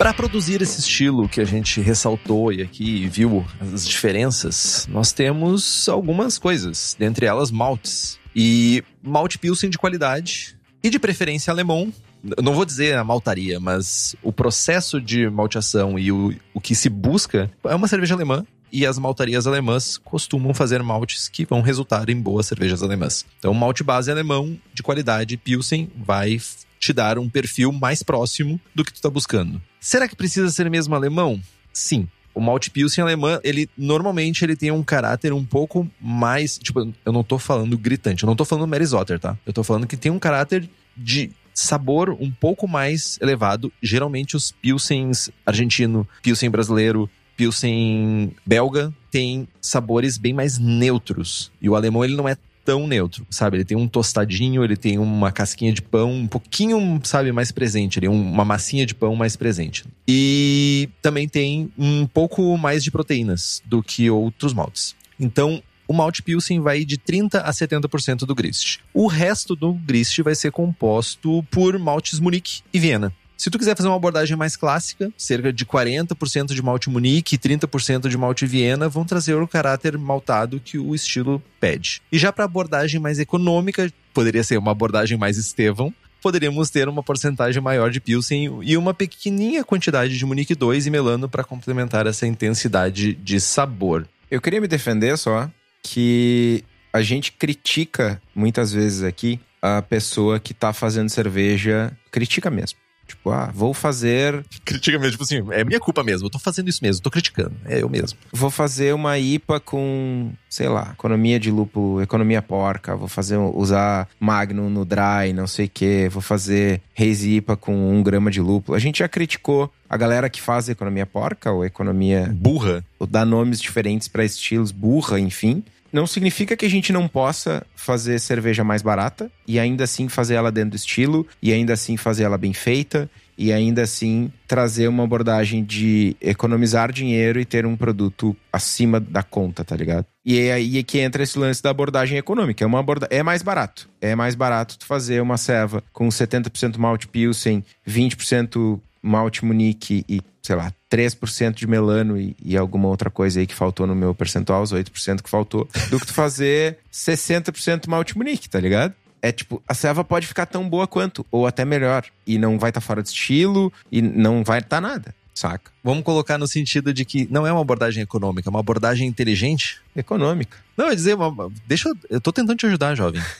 Speaker 2: Para produzir esse estilo que a gente ressaltou e aqui viu as diferenças, nós temos algumas coisas, dentre elas maltes. E malte pilsen de qualidade e de preferência alemão. Não vou dizer a maltaria, mas o processo de malteação e o, o que se busca é uma cerveja alemã e as maltarias alemãs costumam fazer maltes que vão resultar em boas cervejas alemãs. Então, malte base alemão de qualidade Pilsen vai te dar um perfil mais próximo do que tu está buscando. Será que precisa ser mesmo alemão? Sim. O malte Pilsen alemã, ele normalmente ele tem um caráter um pouco mais, tipo, eu não tô falando gritante, eu não tô falando Mary Zotter, tá? Eu tô falando que tem um caráter de sabor um pouco mais elevado. Geralmente os Pilsens argentino, Pilsen brasileiro, Pilsen belga tem sabores bem mais neutros. E o alemão ele não é tão neutro, sabe? Ele tem um tostadinho, ele tem uma casquinha de pão um pouquinho, sabe, mais presente, ele uma massinha de pão mais presente. E também tem um pouco mais de proteínas do que outros maltes. Então, o malte Pilsen vai de 30 a 70% do grist. O resto do grist vai ser composto por maltes Munique e Viena. Se tu quiser fazer uma abordagem mais clássica, cerca de 40% de malte Munique e 30% de malte Viena vão trazer o caráter maltado que o estilo pede. E já para abordagem mais econômica, poderia ser uma abordagem mais Estevão, poderíamos ter uma porcentagem maior de Pilsen e uma pequenininha quantidade de Munique 2 e Melano para complementar essa intensidade de sabor.
Speaker 1: Eu queria me defender só que a gente critica muitas vezes aqui a pessoa que tá fazendo cerveja, critica mesmo. Tipo, ah, vou fazer.
Speaker 2: Critica mesmo, tipo assim, é minha culpa mesmo, eu tô fazendo isso mesmo, tô criticando, é eu mesmo.
Speaker 1: Vou fazer uma IPA com, sei lá, economia de lúpulo, economia porca, vou fazer, usar Magnum no dry, não sei o quê, vou fazer Haze IPA com um grama de lúpulo. A gente já criticou a galera que faz economia porca ou economia.
Speaker 2: Burra.
Speaker 1: Ou dá nomes diferentes para estilos, burra, enfim não significa que a gente não possa fazer cerveja mais barata e ainda assim fazer ela dentro do estilo e ainda assim fazer ela bem feita e ainda assim trazer uma abordagem de economizar dinheiro e ter um produto acima da conta, tá ligado? E é aí que entra esse lance da abordagem econômica. É uma aborda... é mais barato. É mais barato tu fazer uma ceva com 70% malte pilsen, 20% malte munique e, sei lá, 3% de melano e, e, alguma outra coisa aí que faltou no meu percentual, os 8% que faltou, do que tu fazer 60% malte munique, tá ligado? É tipo, a ceva pode ficar tão boa quanto, ou até melhor. E não vai estar tá fora de estilo, e não vai estar tá nada, saca?
Speaker 2: Vamos colocar no sentido de que não é uma abordagem econômica, é uma abordagem inteligente?
Speaker 1: Econômica.
Speaker 2: Não, eu dizer, deixa eu. Eu tô tentando te ajudar, jovem. *laughs*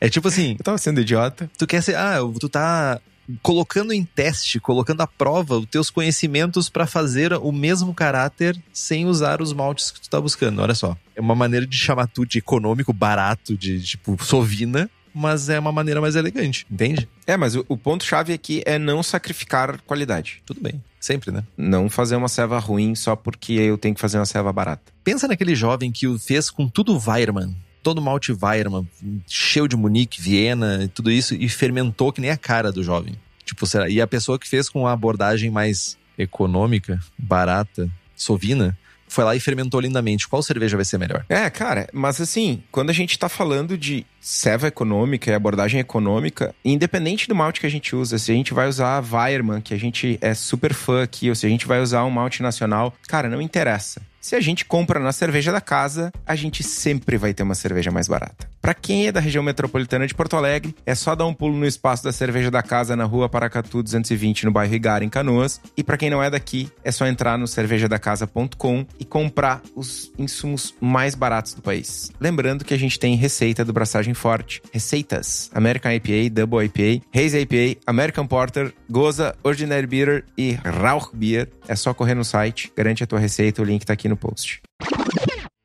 Speaker 2: É tipo assim.
Speaker 1: Eu tava sendo idiota.
Speaker 2: Tu quer ser. Ah, tu tá colocando em teste, colocando à prova os teus conhecimentos para fazer o mesmo caráter sem usar os maltes que tu tá buscando. Olha só. É uma maneira de chamar tudo de econômico, barato, de tipo sovina, mas é uma maneira mais elegante, entende?
Speaker 1: É, mas o, o ponto-chave aqui é não sacrificar qualidade.
Speaker 2: Tudo bem. Sempre, né?
Speaker 1: Não fazer uma serva ruim só porque eu tenho que fazer uma serva barata.
Speaker 2: Pensa naquele jovem que o fez com tudo Weirman todo malte Weirman, cheio de Munique, Viena e tudo isso, e fermentou que nem a cara do jovem. Tipo, será? E a pessoa que fez com a abordagem mais econômica, barata, sovina, foi lá e fermentou lindamente. Qual cerveja vai ser melhor?
Speaker 1: É, cara, mas assim, quando a gente tá falando de serva econômica e abordagem econômica, independente do malte que a gente usa, se a gente vai usar a Weirman, que a gente é super fã aqui, ou se a gente vai usar um malte nacional, cara, não interessa. Se a gente compra na cerveja da casa, a gente sempre vai ter uma cerveja mais barata. Para quem é da região metropolitana de Porto Alegre, é só dar um pulo no espaço da cerveja da casa na rua Paracatu 220 no bairro Igara, em Canoas. E para quem não é daqui, é só entrar no cervejadacasa.com e comprar os insumos mais baratos do país. Lembrando que a gente tem receita do Braçagem Forte, receitas American IPA, Double IPA, Haze IPA, American Porter, Goza, Ordinary Beer e Rauch Beer. É só correr no site, garante a tua receita, o link tá aqui no post.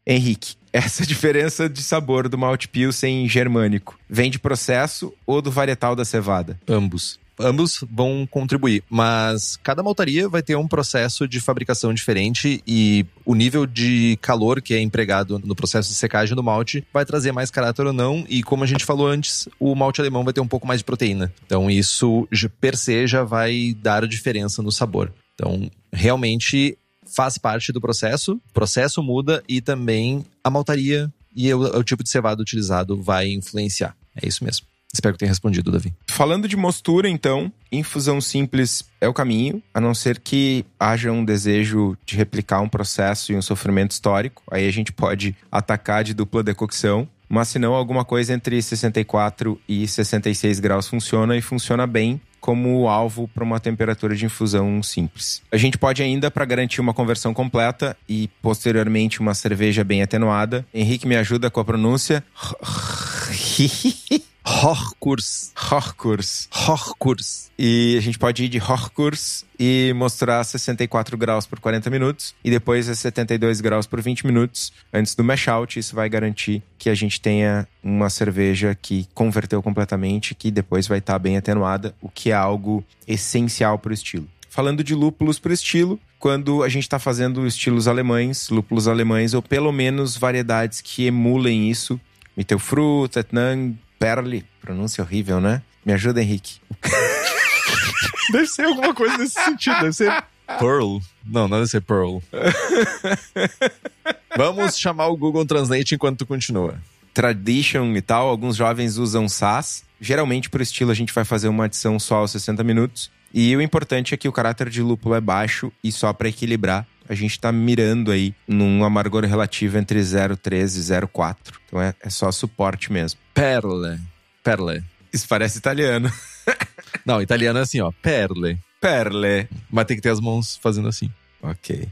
Speaker 1: Henrique, *laughs* essa diferença de sabor do malte pilsen germânico vem de processo ou do varietal da cevada?
Speaker 2: Ambos ambos vão contribuir, mas cada maltaria vai ter um processo de fabricação diferente e o nível de calor que é empregado no processo de secagem do malte vai trazer mais caráter ou não. E como a gente falou antes, o malte alemão vai ter um pouco mais de proteína. Então isso per se já vai dar diferença no sabor. Então, realmente faz parte do processo, o processo muda e também a maltaria e o, o tipo de cevada utilizado vai influenciar. É isso mesmo. Espero que tenha respondido, Davi.
Speaker 1: Falando de mostura, então, infusão simples é o caminho, a não ser que haja um desejo de replicar um processo e um sofrimento histórico. Aí a gente pode atacar de dupla decocção. Mas se não, alguma coisa entre 64 e 66 graus funciona e funciona bem como alvo para uma temperatura de infusão simples. A gente pode ainda, para garantir uma conversão completa e posteriormente uma cerveja bem atenuada. Henrique me ajuda com a pronúncia. *laughs*
Speaker 2: Horkurs.
Speaker 1: Horkurs.
Speaker 2: Horkurs.
Speaker 1: E a gente pode ir de Horkurs e mostrar 64 graus por 40 minutos e depois a 72 graus por 20 minutos antes do mash out. Isso vai garantir que a gente tenha uma cerveja que converteu completamente, que depois vai estar bem atenuada, o que é algo essencial para o estilo. Falando de lúpulos para o estilo, quando a gente está fazendo estilos alemães, lúpulos alemães, ou pelo menos variedades que emulem isso, Mittelfruit, Etnang, Perle, pronúncia horrível, né? Me ajuda, Henrique. *laughs*
Speaker 2: deve ser alguma coisa nesse sentido, deve ser Pearl. Não, não deve ser Pearl. *laughs* Vamos chamar o Google Translate enquanto tu continua.
Speaker 1: Tradition e tal, alguns jovens usam SAS. Geralmente, por estilo, a gente vai fazer uma adição só aos 60 minutos. E o importante é que o caráter de lúpulo é baixo e só para equilibrar, a gente está mirando aí num amargor relativo entre 0,13 e 0,4. Então é, é só suporte mesmo.
Speaker 2: Perle. Perle.
Speaker 1: Isso parece italiano. *laughs*
Speaker 2: Não, italiano é assim, ó. Perle.
Speaker 1: Perle.
Speaker 2: Mas tem que ter as mãos fazendo assim.
Speaker 1: Ok.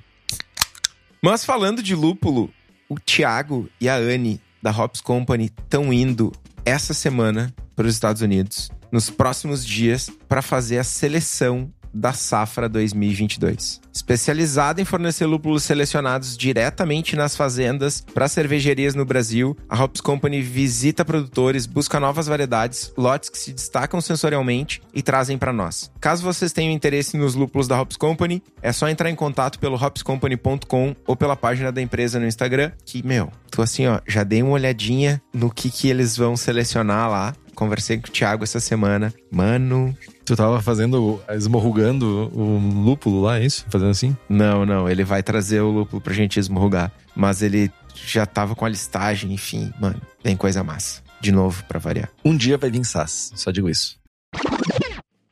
Speaker 1: Mas falando de lúpulo, o Thiago e a Anne da Hops Company estão indo essa semana para os Estados Unidos, nos próximos dias, para fazer a seleção da safra 2022. Especializada em fornecer lúpulos selecionados diretamente nas fazendas para cervejarias no Brasil, a Hops Company visita produtores, busca novas variedades, lotes que se destacam sensorialmente e trazem para nós. Caso vocês tenham interesse nos lúpulos da Hops Company, é só entrar em contato pelo hopscompany.com ou pela página da empresa no Instagram, que, meu, tô assim, ó, já dei uma olhadinha no que que eles vão selecionar lá. Conversei com o Thiago essa semana. Mano,
Speaker 2: Tu tava fazendo, esmorrugando o lúpulo lá, é isso? Fazendo assim?
Speaker 1: Não, não. Ele vai trazer o lúpulo pra gente esmorrugar. Mas ele já tava com a listagem, enfim. Mano, bem coisa massa. De novo, para variar.
Speaker 2: Um dia vai vir SAS, só digo isso.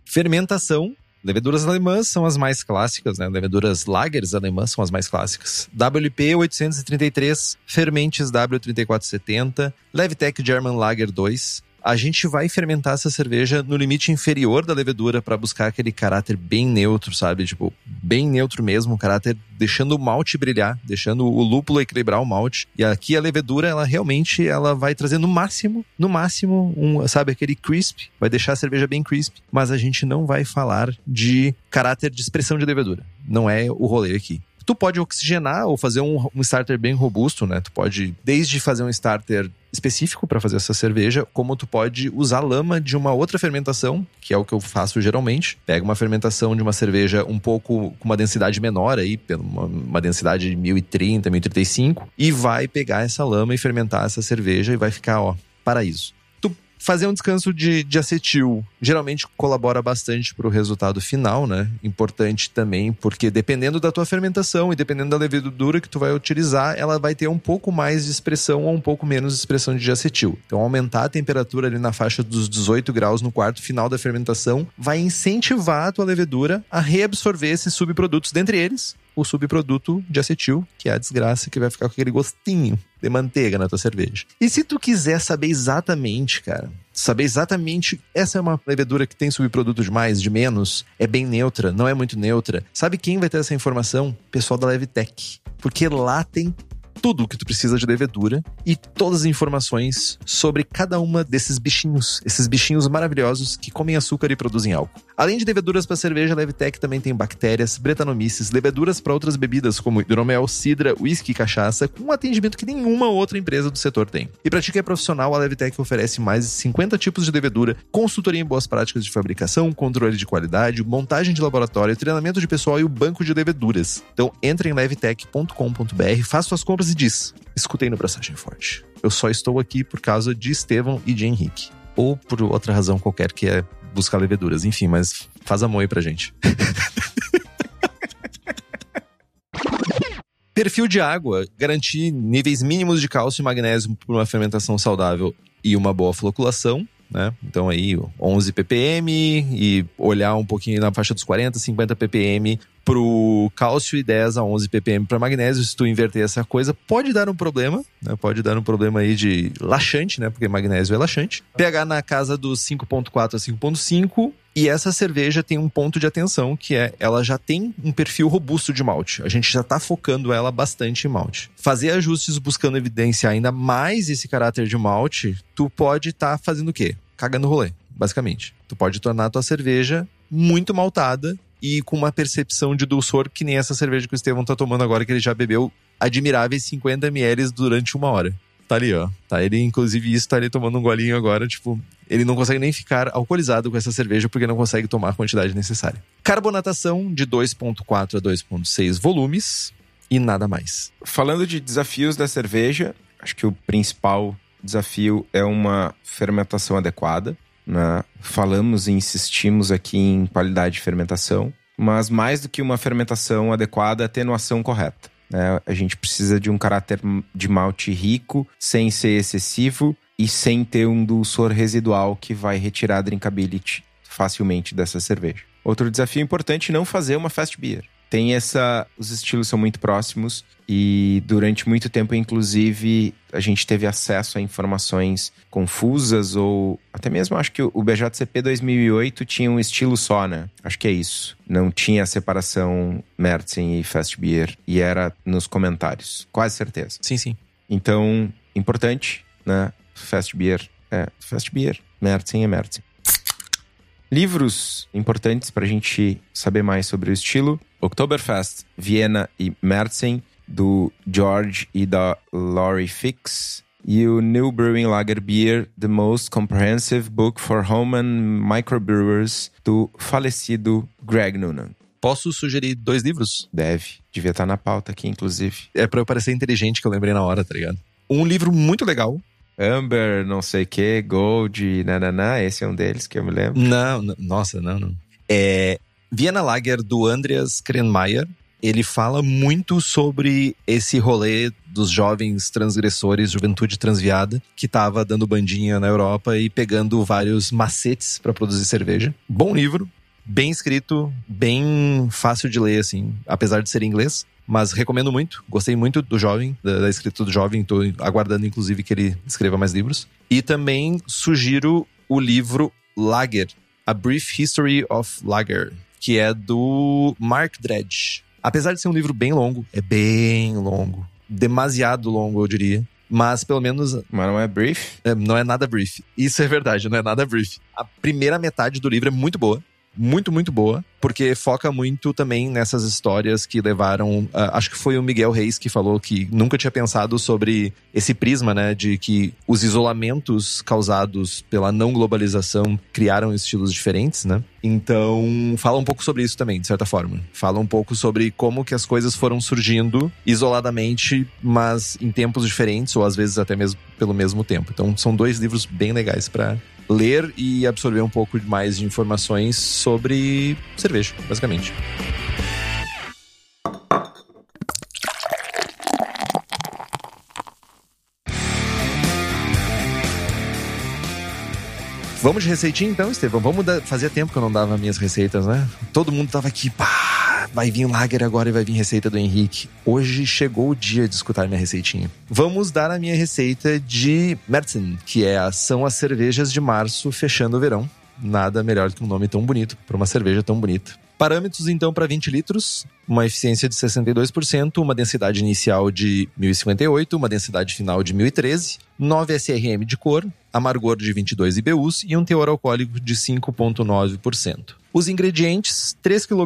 Speaker 2: Fermentação. Leveduras alemãs são as mais clássicas, né? Leveduras lagers alemãs são as mais clássicas. WLP 833, Fermentes W3470, Levtech German Lager 2, a gente vai fermentar essa cerveja no limite inferior da levedura para buscar aquele caráter bem neutro, sabe? Tipo, bem neutro mesmo, um caráter deixando o malte brilhar, deixando o lúpulo equilibrar o malte. E aqui a levedura, ela realmente ela vai trazer no máximo, no máximo, um, sabe, aquele crisp, vai deixar a cerveja bem crisp, mas a gente não vai falar de caráter de expressão de levedura. Não é o rolê aqui. Tu pode oxigenar ou fazer um, um starter bem robusto, né? Tu pode, desde fazer um starter específico para fazer essa cerveja, como tu pode usar lama de uma outra fermentação, que é o que eu faço geralmente. Pega uma fermentação de uma cerveja um pouco com uma densidade menor aí, uma, uma densidade de 1030, 1035, e vai pegar essa lama e fermentar essa cerveja e vai ficar, ó, paraíso. Fazer um descanso de, de acetil geralmente colabora bastante para o resultado final, né? Importante também, porque dependendo da tua fermentação e dependendo da levedura que tu vai utilizar, ela vai ter um pouco mais de expressão ou um pouco menos de expressão de acetil. Então, aumentar a temperatura ali na faixa dos 18 graus no quarto final da fermentação vai incentivar a tua levedura a reabsorver esses subprodutos, dentre eles o subproduto de acetil, que é a desgraça que vai ficar com aquele gostinho de manteiga na tua cerveja. E se tu quiser saber exatamente, cara, saber exatamente, essa é uma levedura que tem subproduto de mais, de menos, é bem neutra, não é muito neutra. Sabe quem vai ter essa informação? Pessoal da Levitec. Porque lá tem tudo o que tu precisa de levedura e todas as informações sobre cada uma desses bichinhos, esses bichinhos maravilhosos que comem açúcar e produzem álcool. Além de leveduras para cerveja, a Levtech também tem bactérias, bretanomices, leveduras para outras bebidas como hidromel, cidra, uísque e cachaça, com um atendimento que nenhuma outra empresa do setor tem. E para ti que é profissional, a Levtech oferece mais de 50 tipos de levedura, consultoria em boas práticas de fabricação, controle de qualidade, montagem de laboratório, treinamento de pessoal e o banco de leveduras. Então entre em levtech.com.br, faça suas compras e diz: escutei no Braçagem Forte. Eu só estou aqui por causa de Estevão e de Henrique. Ou por outra razão qualquer que é buscar leveduras. Enfim, mas faz amor aí pra gente. *laughs* Perfil de água. Garantir níveis mínimos de cálcio e magnésio por uma fermentação saudável e uma boa floculação. Né? Então aí 11 ppm e olhar um pouquinho na faixa dos 40, 50 ppm pro cálcio e 10 a 11 ppm para magnésio. Se tu inverter essa coisa, pode dar um problema, né? Pode dar um problema aí de laxante, né? Porque magnésio é laxante. pH na casa dos 5.4 a 5.5 e essa cerveja tem um ponto de atenção que é ela já tem um perfil robusto de malte. A gente já está focando ela bastante em malte. Fazer ajustes buscando evidenciar ainda mais esse caráter de malte, tu pode estar tá fazendo o quê? Cagando rolê, basicamente. Tu pode tornar a tua cerveja muito maltada e com uma percepção de dulçor que nem essa cerveja que o Estevão tá tomando agora, que ele já bebeu admiráveis 50 ml durante uma hora. Tá ali, ó. Tá, ele, inclusive, isso tá ali tomando um golinho agora, tipo, ele não consegue nem ficar alcoolizado com essa cerveja porque não consegue tomar a quantidade necessária. Carbonatação de 2.4 a 2.6 volumes e nada mais.
Speaker 1: Falando de desafios da cerveja, acho que o principal desafio é uma fermentação adequada. Né? Falamos e insistimos aqui em qualidade de fermentação, mas mais do que uma fermentação adequada, atenuação correta. Né? A gente precisa de um caráter de malte rico, sem ser excessivo e sem ter um dulçor residual que vai retirar a drinkability facilmente dessa cerveja. Outro desafio importante é não fazer uma fast beer tem essa. Os estilos são muito próximos e durante muito tempo, inclusive, a gente teve acesso a informações confusas ou até mesmo acho que o BJCP 2008 tinha um estilo só, né? Acho que é isso. Não tinha a separação Mertzen e Fast Beer e era nos comentários. Quase certeza.
Speaker 2: Sim, sim.
Speaker 1: Então, importante, né? Fast Beer é Fast Beer, Mertzen é Mertzen. Livros importantes para a gente saber mais sobre o estilo. Oktoberfest, Viena e Merzen, do George e da Laurie Fix. E o New Brewing Lager Beer, The Most Comprehensive Book for Home and Microbrewers, do falecido Greg Noonan.
Speaker 2: Posso sugerir dois livros?
Speaker 1: Deve. Devia estar na pauta aqui, inclusive.
Speaker 2: É para eu parecer inteligente que eu lembrei na hora, tá ligado? Um livro muito legal,
Speaker 1: Amber, não sei o que, Gold, nananã, esse é um deles que eu me lembro.
Speaker 2: Não, nossa, não, não. É Vienna Lager do Andreas Krenmeier. Ele fala muito sobre esse rolê dos jovens transgressores, juventude transviada, que estava dando bandinha na Europa e pegando vários macetes para produzir cerveja. Bom livro, bem escrito, bem fácil de ler, assim, apesar de ser em inglês. Mas recomendo muito. Gostei muito do jovem, da, da escrita do jovem. Estou aguardando, inclusive, que ele escreva mais livros. E também sugiro o livro Lager, A Brief History of Lager, que é do Mark Dredge. Apesar de ser um livro bem longo, é bem longo. Demasiado longo, eu diria. Mas pelo menos.
Speaker 1: Mas não é brief?
Speaker 2: É, não é nada brief. Isso é verdade, não é nada brief. A primeira metade do livro é muito boa muito, muito boa, porque foca muito também nessas histórias que levaram. Uh, acho que foi o Miguel Reis que falou que nunca tinha pensado sobre esse prisma, né, de que os isolamentos causados pela não globalização criaram estilos diferentes, né? Então, fala um pouco sobre isso também, de certa forma. Fala um pouco sobre como que as coisas foram surgindo isoladamente, mas em tempos diferentes, ou às vezes até mesmo pelo mesmo tempo. Então, são dois livros bem legais para ler e absorver um pouco mais de informações sobre cerveja, basicamente. Vamos de receitinha então, Estevão? Vamos dar... Fazia tempo que eu não dava minhas receitas, né? Todo mundo tava aqui, pá, vai vir Lager agora e vai vir receita do Henrique. Hoje chegou o dia de escutar minha receitinha. Vamos dar a minha receita de Mertzen, que é, são as cervejas de março fechando o verão. Nada melhor que um nome tão bonito para uma cerveja tão bonita. Parâmetros, então, para 20 litros, uma eficiência de 62%, uma densidade inicial de 1058, uma densidade final de 1013, 9 SRM de cor, amargor de 22 IBUs e um teor alcoólico de 5,9%. Os ingredientes: 3 kg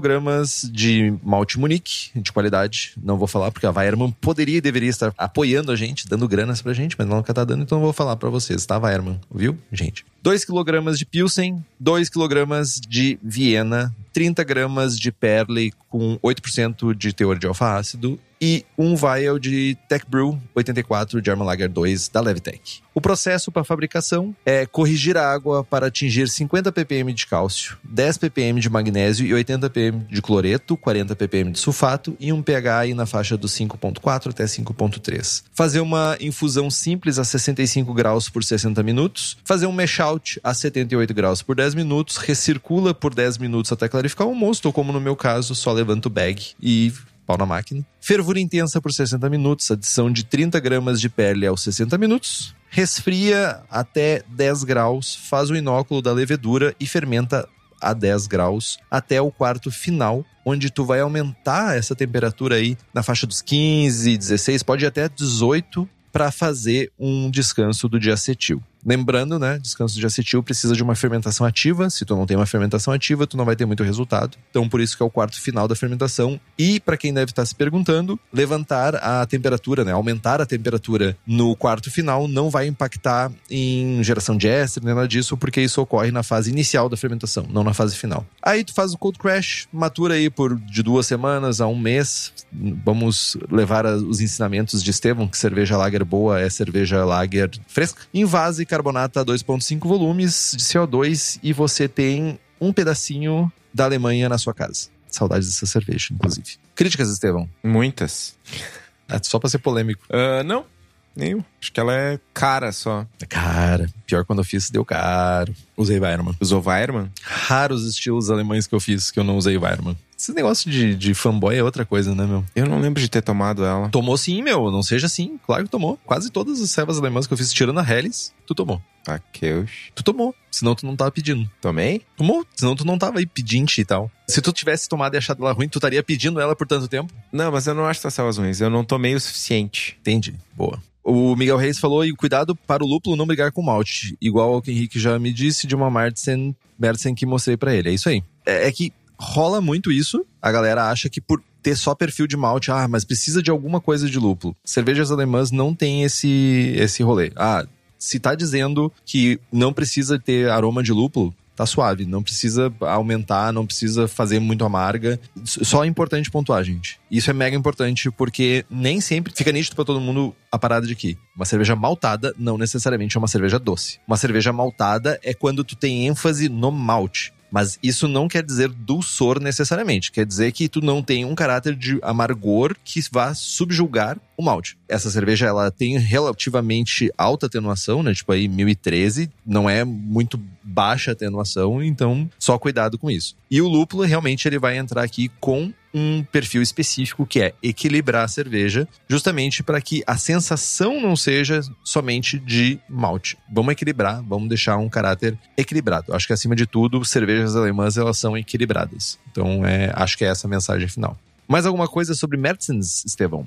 Speaker 2: de malte Munique, de qualidade. Não vou falar porque a Weiermann poderia e deveria estar apoiando a gente, dando granas pra gente, mas não tá dando, então não vou falar para vocês, tá, Weiermann? Viu, gente? 2 kg de Pilsen, 2 kg de Viena, 30 gramas de Perle com 8% de teor de alfa-ácido e um vial de Tech Brew 84 German Lager 2 da Levitech. O processo para fabricação é corrigir a água para atingir 50 ppm de cálcio, 10 ppm de magnésio e 80 ppm de cloreto, 40 ppm de sulfato e um pH aí na faixa do 5.4 até 5.3. Fazer uma infusão simples a 65 graus por 60 minutos, fazer um mash out a 78 graus por 10 minutos, recircula por 10 minutos até clarificar o mosto, ou como no meu caso, só levanta o bag e pau na máquina. Fervura intensa por 60 minutos, adição de 30 gramas de pele aos 60 minutos. Resfria até 10 graus, faz o inóculo da levedura e fermenta a 10 graus até o quarto final, onde tu vai aumentar essa temperatura aí na faixa dos 15, 16, pode ir até 18 para fazer um descanso do diacetil. Lembrando, né, descanso de acetil precisa de uma fermentação ativa. Se tu não tem uma fermentação ativa, tu não vai ter muito resultado. Então, por isso que é o quarto final da fermentação. E para quem deve estar se perguntando, levantar a temperatura, né, aumentar a temperatura no quarto final não vai impactar em geração de éster, nem nada disso, porque isso ocorre na fase inicial da fermentação, não na fase final. Aí tu faz o cold crash, matura aí por de duas semanas a um mês. Vamos levar os ensinamentos de Estevam, que cerveja lager boa é cerveja lager fresca. Invase carbonato a 2,5 volumes de CO2 e você tem um pedacinho da Alemanha na sua casa. Saudades dessa cerveja, inclusive. Críticas, Estevão?
Speaker 1: Muitas.
Speaker 2: É só pra ser polêmico.
Speaker 1: Uh, não, nenhum. Acho que ela é cara só.
Speaker 2: É cara. Pior quando eu fiz, deu caro. Usei Weirman.
Speaker 1: Usou Weirman?
Speaker 2: Raros estilos alemães que eu fiz que eu não usei Weirman. Esse negócio de, de fanboy é outra coisa, né, meu?
Speaker 1: Eu não lembro de ter tomado ela.
Speaker 2: Tomou sim, meu. Não seja assim. Claro que tomou. Quase todas as servas alemãs que eu fiz, tirando a Helles, tu tomou.
Speaker 1: Aqueus.
Speaker 2: Tu tomou. Senão tu não tava pedindo.
Speaker 1: Tomei?
Speaker 2: Tomou. Senão tu não tava aí pedinte e tal. Se tu tivesse tomado e achado ela ruim, tu estaria pedindo ela por tanto tempo?
Speaker 1: Não, mas eu não acho essas servas ruins. Eu não tomei o suficiente.
Speaker 2: Entendi. Boa. O Miguel Reis falou: e cuidado para o lúpulo não brigar com o malte. Igual ao que o Henrique já me disse de uma Martsen, Martsen que mostrei para ele. É isso aí. É, é que rola muito isso. A galera acha que por ter só perfil de malte, ah, mas precisa de alguma coisa de lúpulo. Cervejas alemãs não tem esse, esse rolê. Ah, se tá dizendo que não precisa ter aroma de lúpulo, tá suave. Não precisa aumentar, não precisa fazer muito amarga. Só é importante pontuar, gente. Isso é mega importante porque nem sempre fica nítido para todo mundo a parada de que uma cerveja maltada não necessariamente é uma cerveja doce. Uma cerveja maltada é quando tu tem ênfase no malte. Mas isso não quer dizer dulçor necessariamente. Quer dizer que tu não tem um caráter de amargor que vá subjugar o malte. Essa cerveja, ela tem relativamente alta atenuação, né? Tipo aí 1013, não é muito baixa atenuação, então só cuidado com isso. E o lúpulo, realmente, ele vai entrar aqui com um perfil específico que é equilibrar a cerveja, justamente para que a sensação não seja somente de malte. Vamos equilibrar, vamos deixar um caráter equilibrado. Acho que acima de tudo, cervejas alemãs elas são equilibradas. Então, é, acho que é essa a mensagem final. Mais alguma coisa sobre Mertens, Estevão?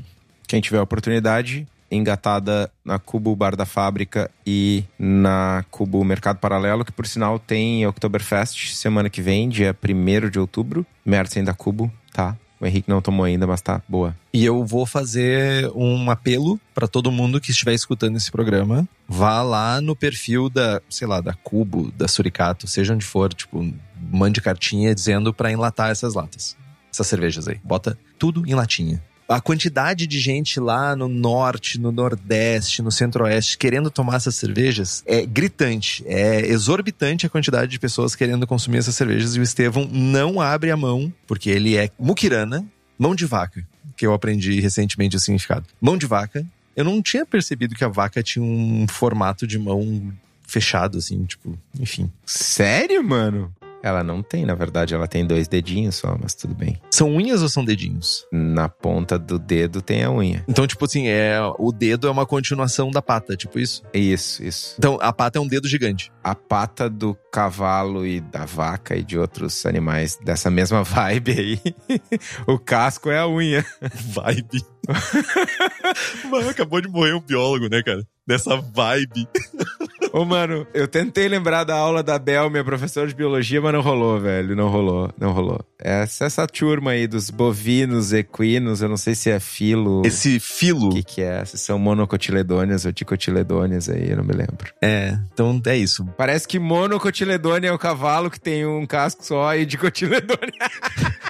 Speaker 1: Quem tiver oportunidade, engatada na Cubo Bar da Fábrica e na Cubo Mercado Paralelo, que por sinal tem Oktoberfest semana que vem, dia 1 de outubro. Mertzen da Cubo, tá? O Henrique não tomou ainda, mas tá boa.
Speaker 2: E eu vou fazer um apelo para todo mundo que estiver escutando esse programa. Vá lá no perfil da, sei lá, da Cubo, da Suricato, seja onde for, tipo, mande cartinha dizendo para enlatar essas latas. Essas cervejas aí. Bota tudo em latinha a quantidade de gente lá no norte, no nordeste, no centro-oeste querendo tomar essas cervejas é gritante. É exorbitante a quantidade de pessoas querendo consumir essas cervejas e o Estevão não abre a mão, porque ele é mukirana, mão de vaca, que eu aprendi recentemente o significado. Mão de vaca. Eu não tinha percebido que a vaca tinha um formato de mão fechado, assim, tipo, enfim.
Speaker 1: Sério, mano? Ela não tem, na verdade, ela tem dois dedinhos só, mas tudo bem.
Speaker 2: São unhas ou são dedinhos?
Speaker 1: Na ponta do dedo tem a unha.
Speaker 2: Então, tipo assim, é o dedo é uma continuação da pata, tipo isso?
Speaker 1: Isso, isso.
Speaker 2: Então, a pata é um dedo gigante.
Speaker 1: A pata do cavalo e da vaca e de outros animais dessa mesma vibe aí. *laughs* o casco é a unha. *laughs*
Speaker 2: Vibe. *laughs* Mano, acabou de morrer um biólogo, né, cara? Dessa vibe. *laughs*
Speaker 1: Ô, mano, eu tentei lembrar da aula da Bel, minha professora de biologia, mas não rolou, velho. Não rolou, não rolou. Essa, essa turma aí dos bovinos, equinos, eu não sei se é filo.
Speaker 2: Esse filo.
Speaker 1: O que, que é? Se são monocotiledôneas ou dicotiledôneas aí, eu não me lembro.
Speaker 2: É, então é isso.
Speaker 1: Parece que monocotiledônea é o cavalo que tem um casco só e dicotiledônea. *laughs*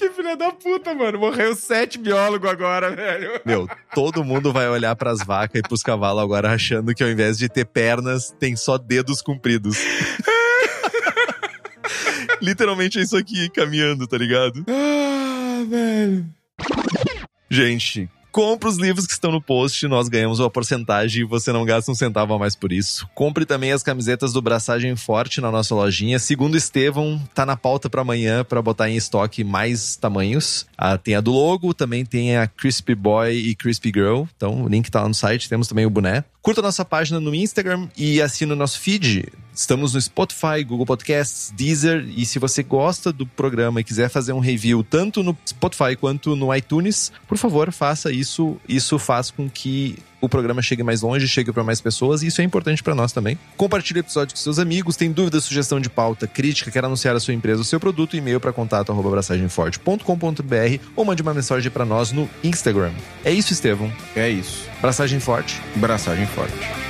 Speaker 1: que filha da puta, mano. Morreu sete biólogos agora, velho.
Speaker 2: Meu, todo mundo vai olhar pras vacas e pros cavalos agora achando que ao invés de ter pernas, tem só dedos compridos. *laughs* Literalmente é isso aqui, caminhando, tá ligado?
Speaker 1: Ah, velho.
Speaker 2: Gente, Compre os livros que estão no post, nós ganhamos uma porcentagem e você não gasta um centavo a mais por isso. Compre também as camisetas do Braçagem Forte na nossa lojinha. Segundo Estevão, tá na pauta para amanhã para botar em estoque mais tamanhos. Ah, tem a do logo, também tem a Crispy Boy e Crispy Girl. Então, o link tá lá no site. Temos também o boné. Curta nossa página no Instagram e assine o nosso feed. Estamos no Spotify, Google Podcasts, Deezer. E se você gosta do programa e quiser fazer um review tanto no Spotify quanto no iTunes, por favor, faça isso. Isso faz com que o programa chegue mais longe, chegue para mais pessoas, e isso é importante para nós também. Compartilhe o episódio com seus amigos, tem dúvida, sugestão de pauta, crítica, quer anunciar a sua empresa, o seu produto, e-mail para contato abraçagemforte.com.br ou mande uma mensagem para nós no Instagram. É isso, Estevão.
Speaker 1: É isso.
Speaker 2: Braçagem forte.
Speaker 1: Braçagem forte.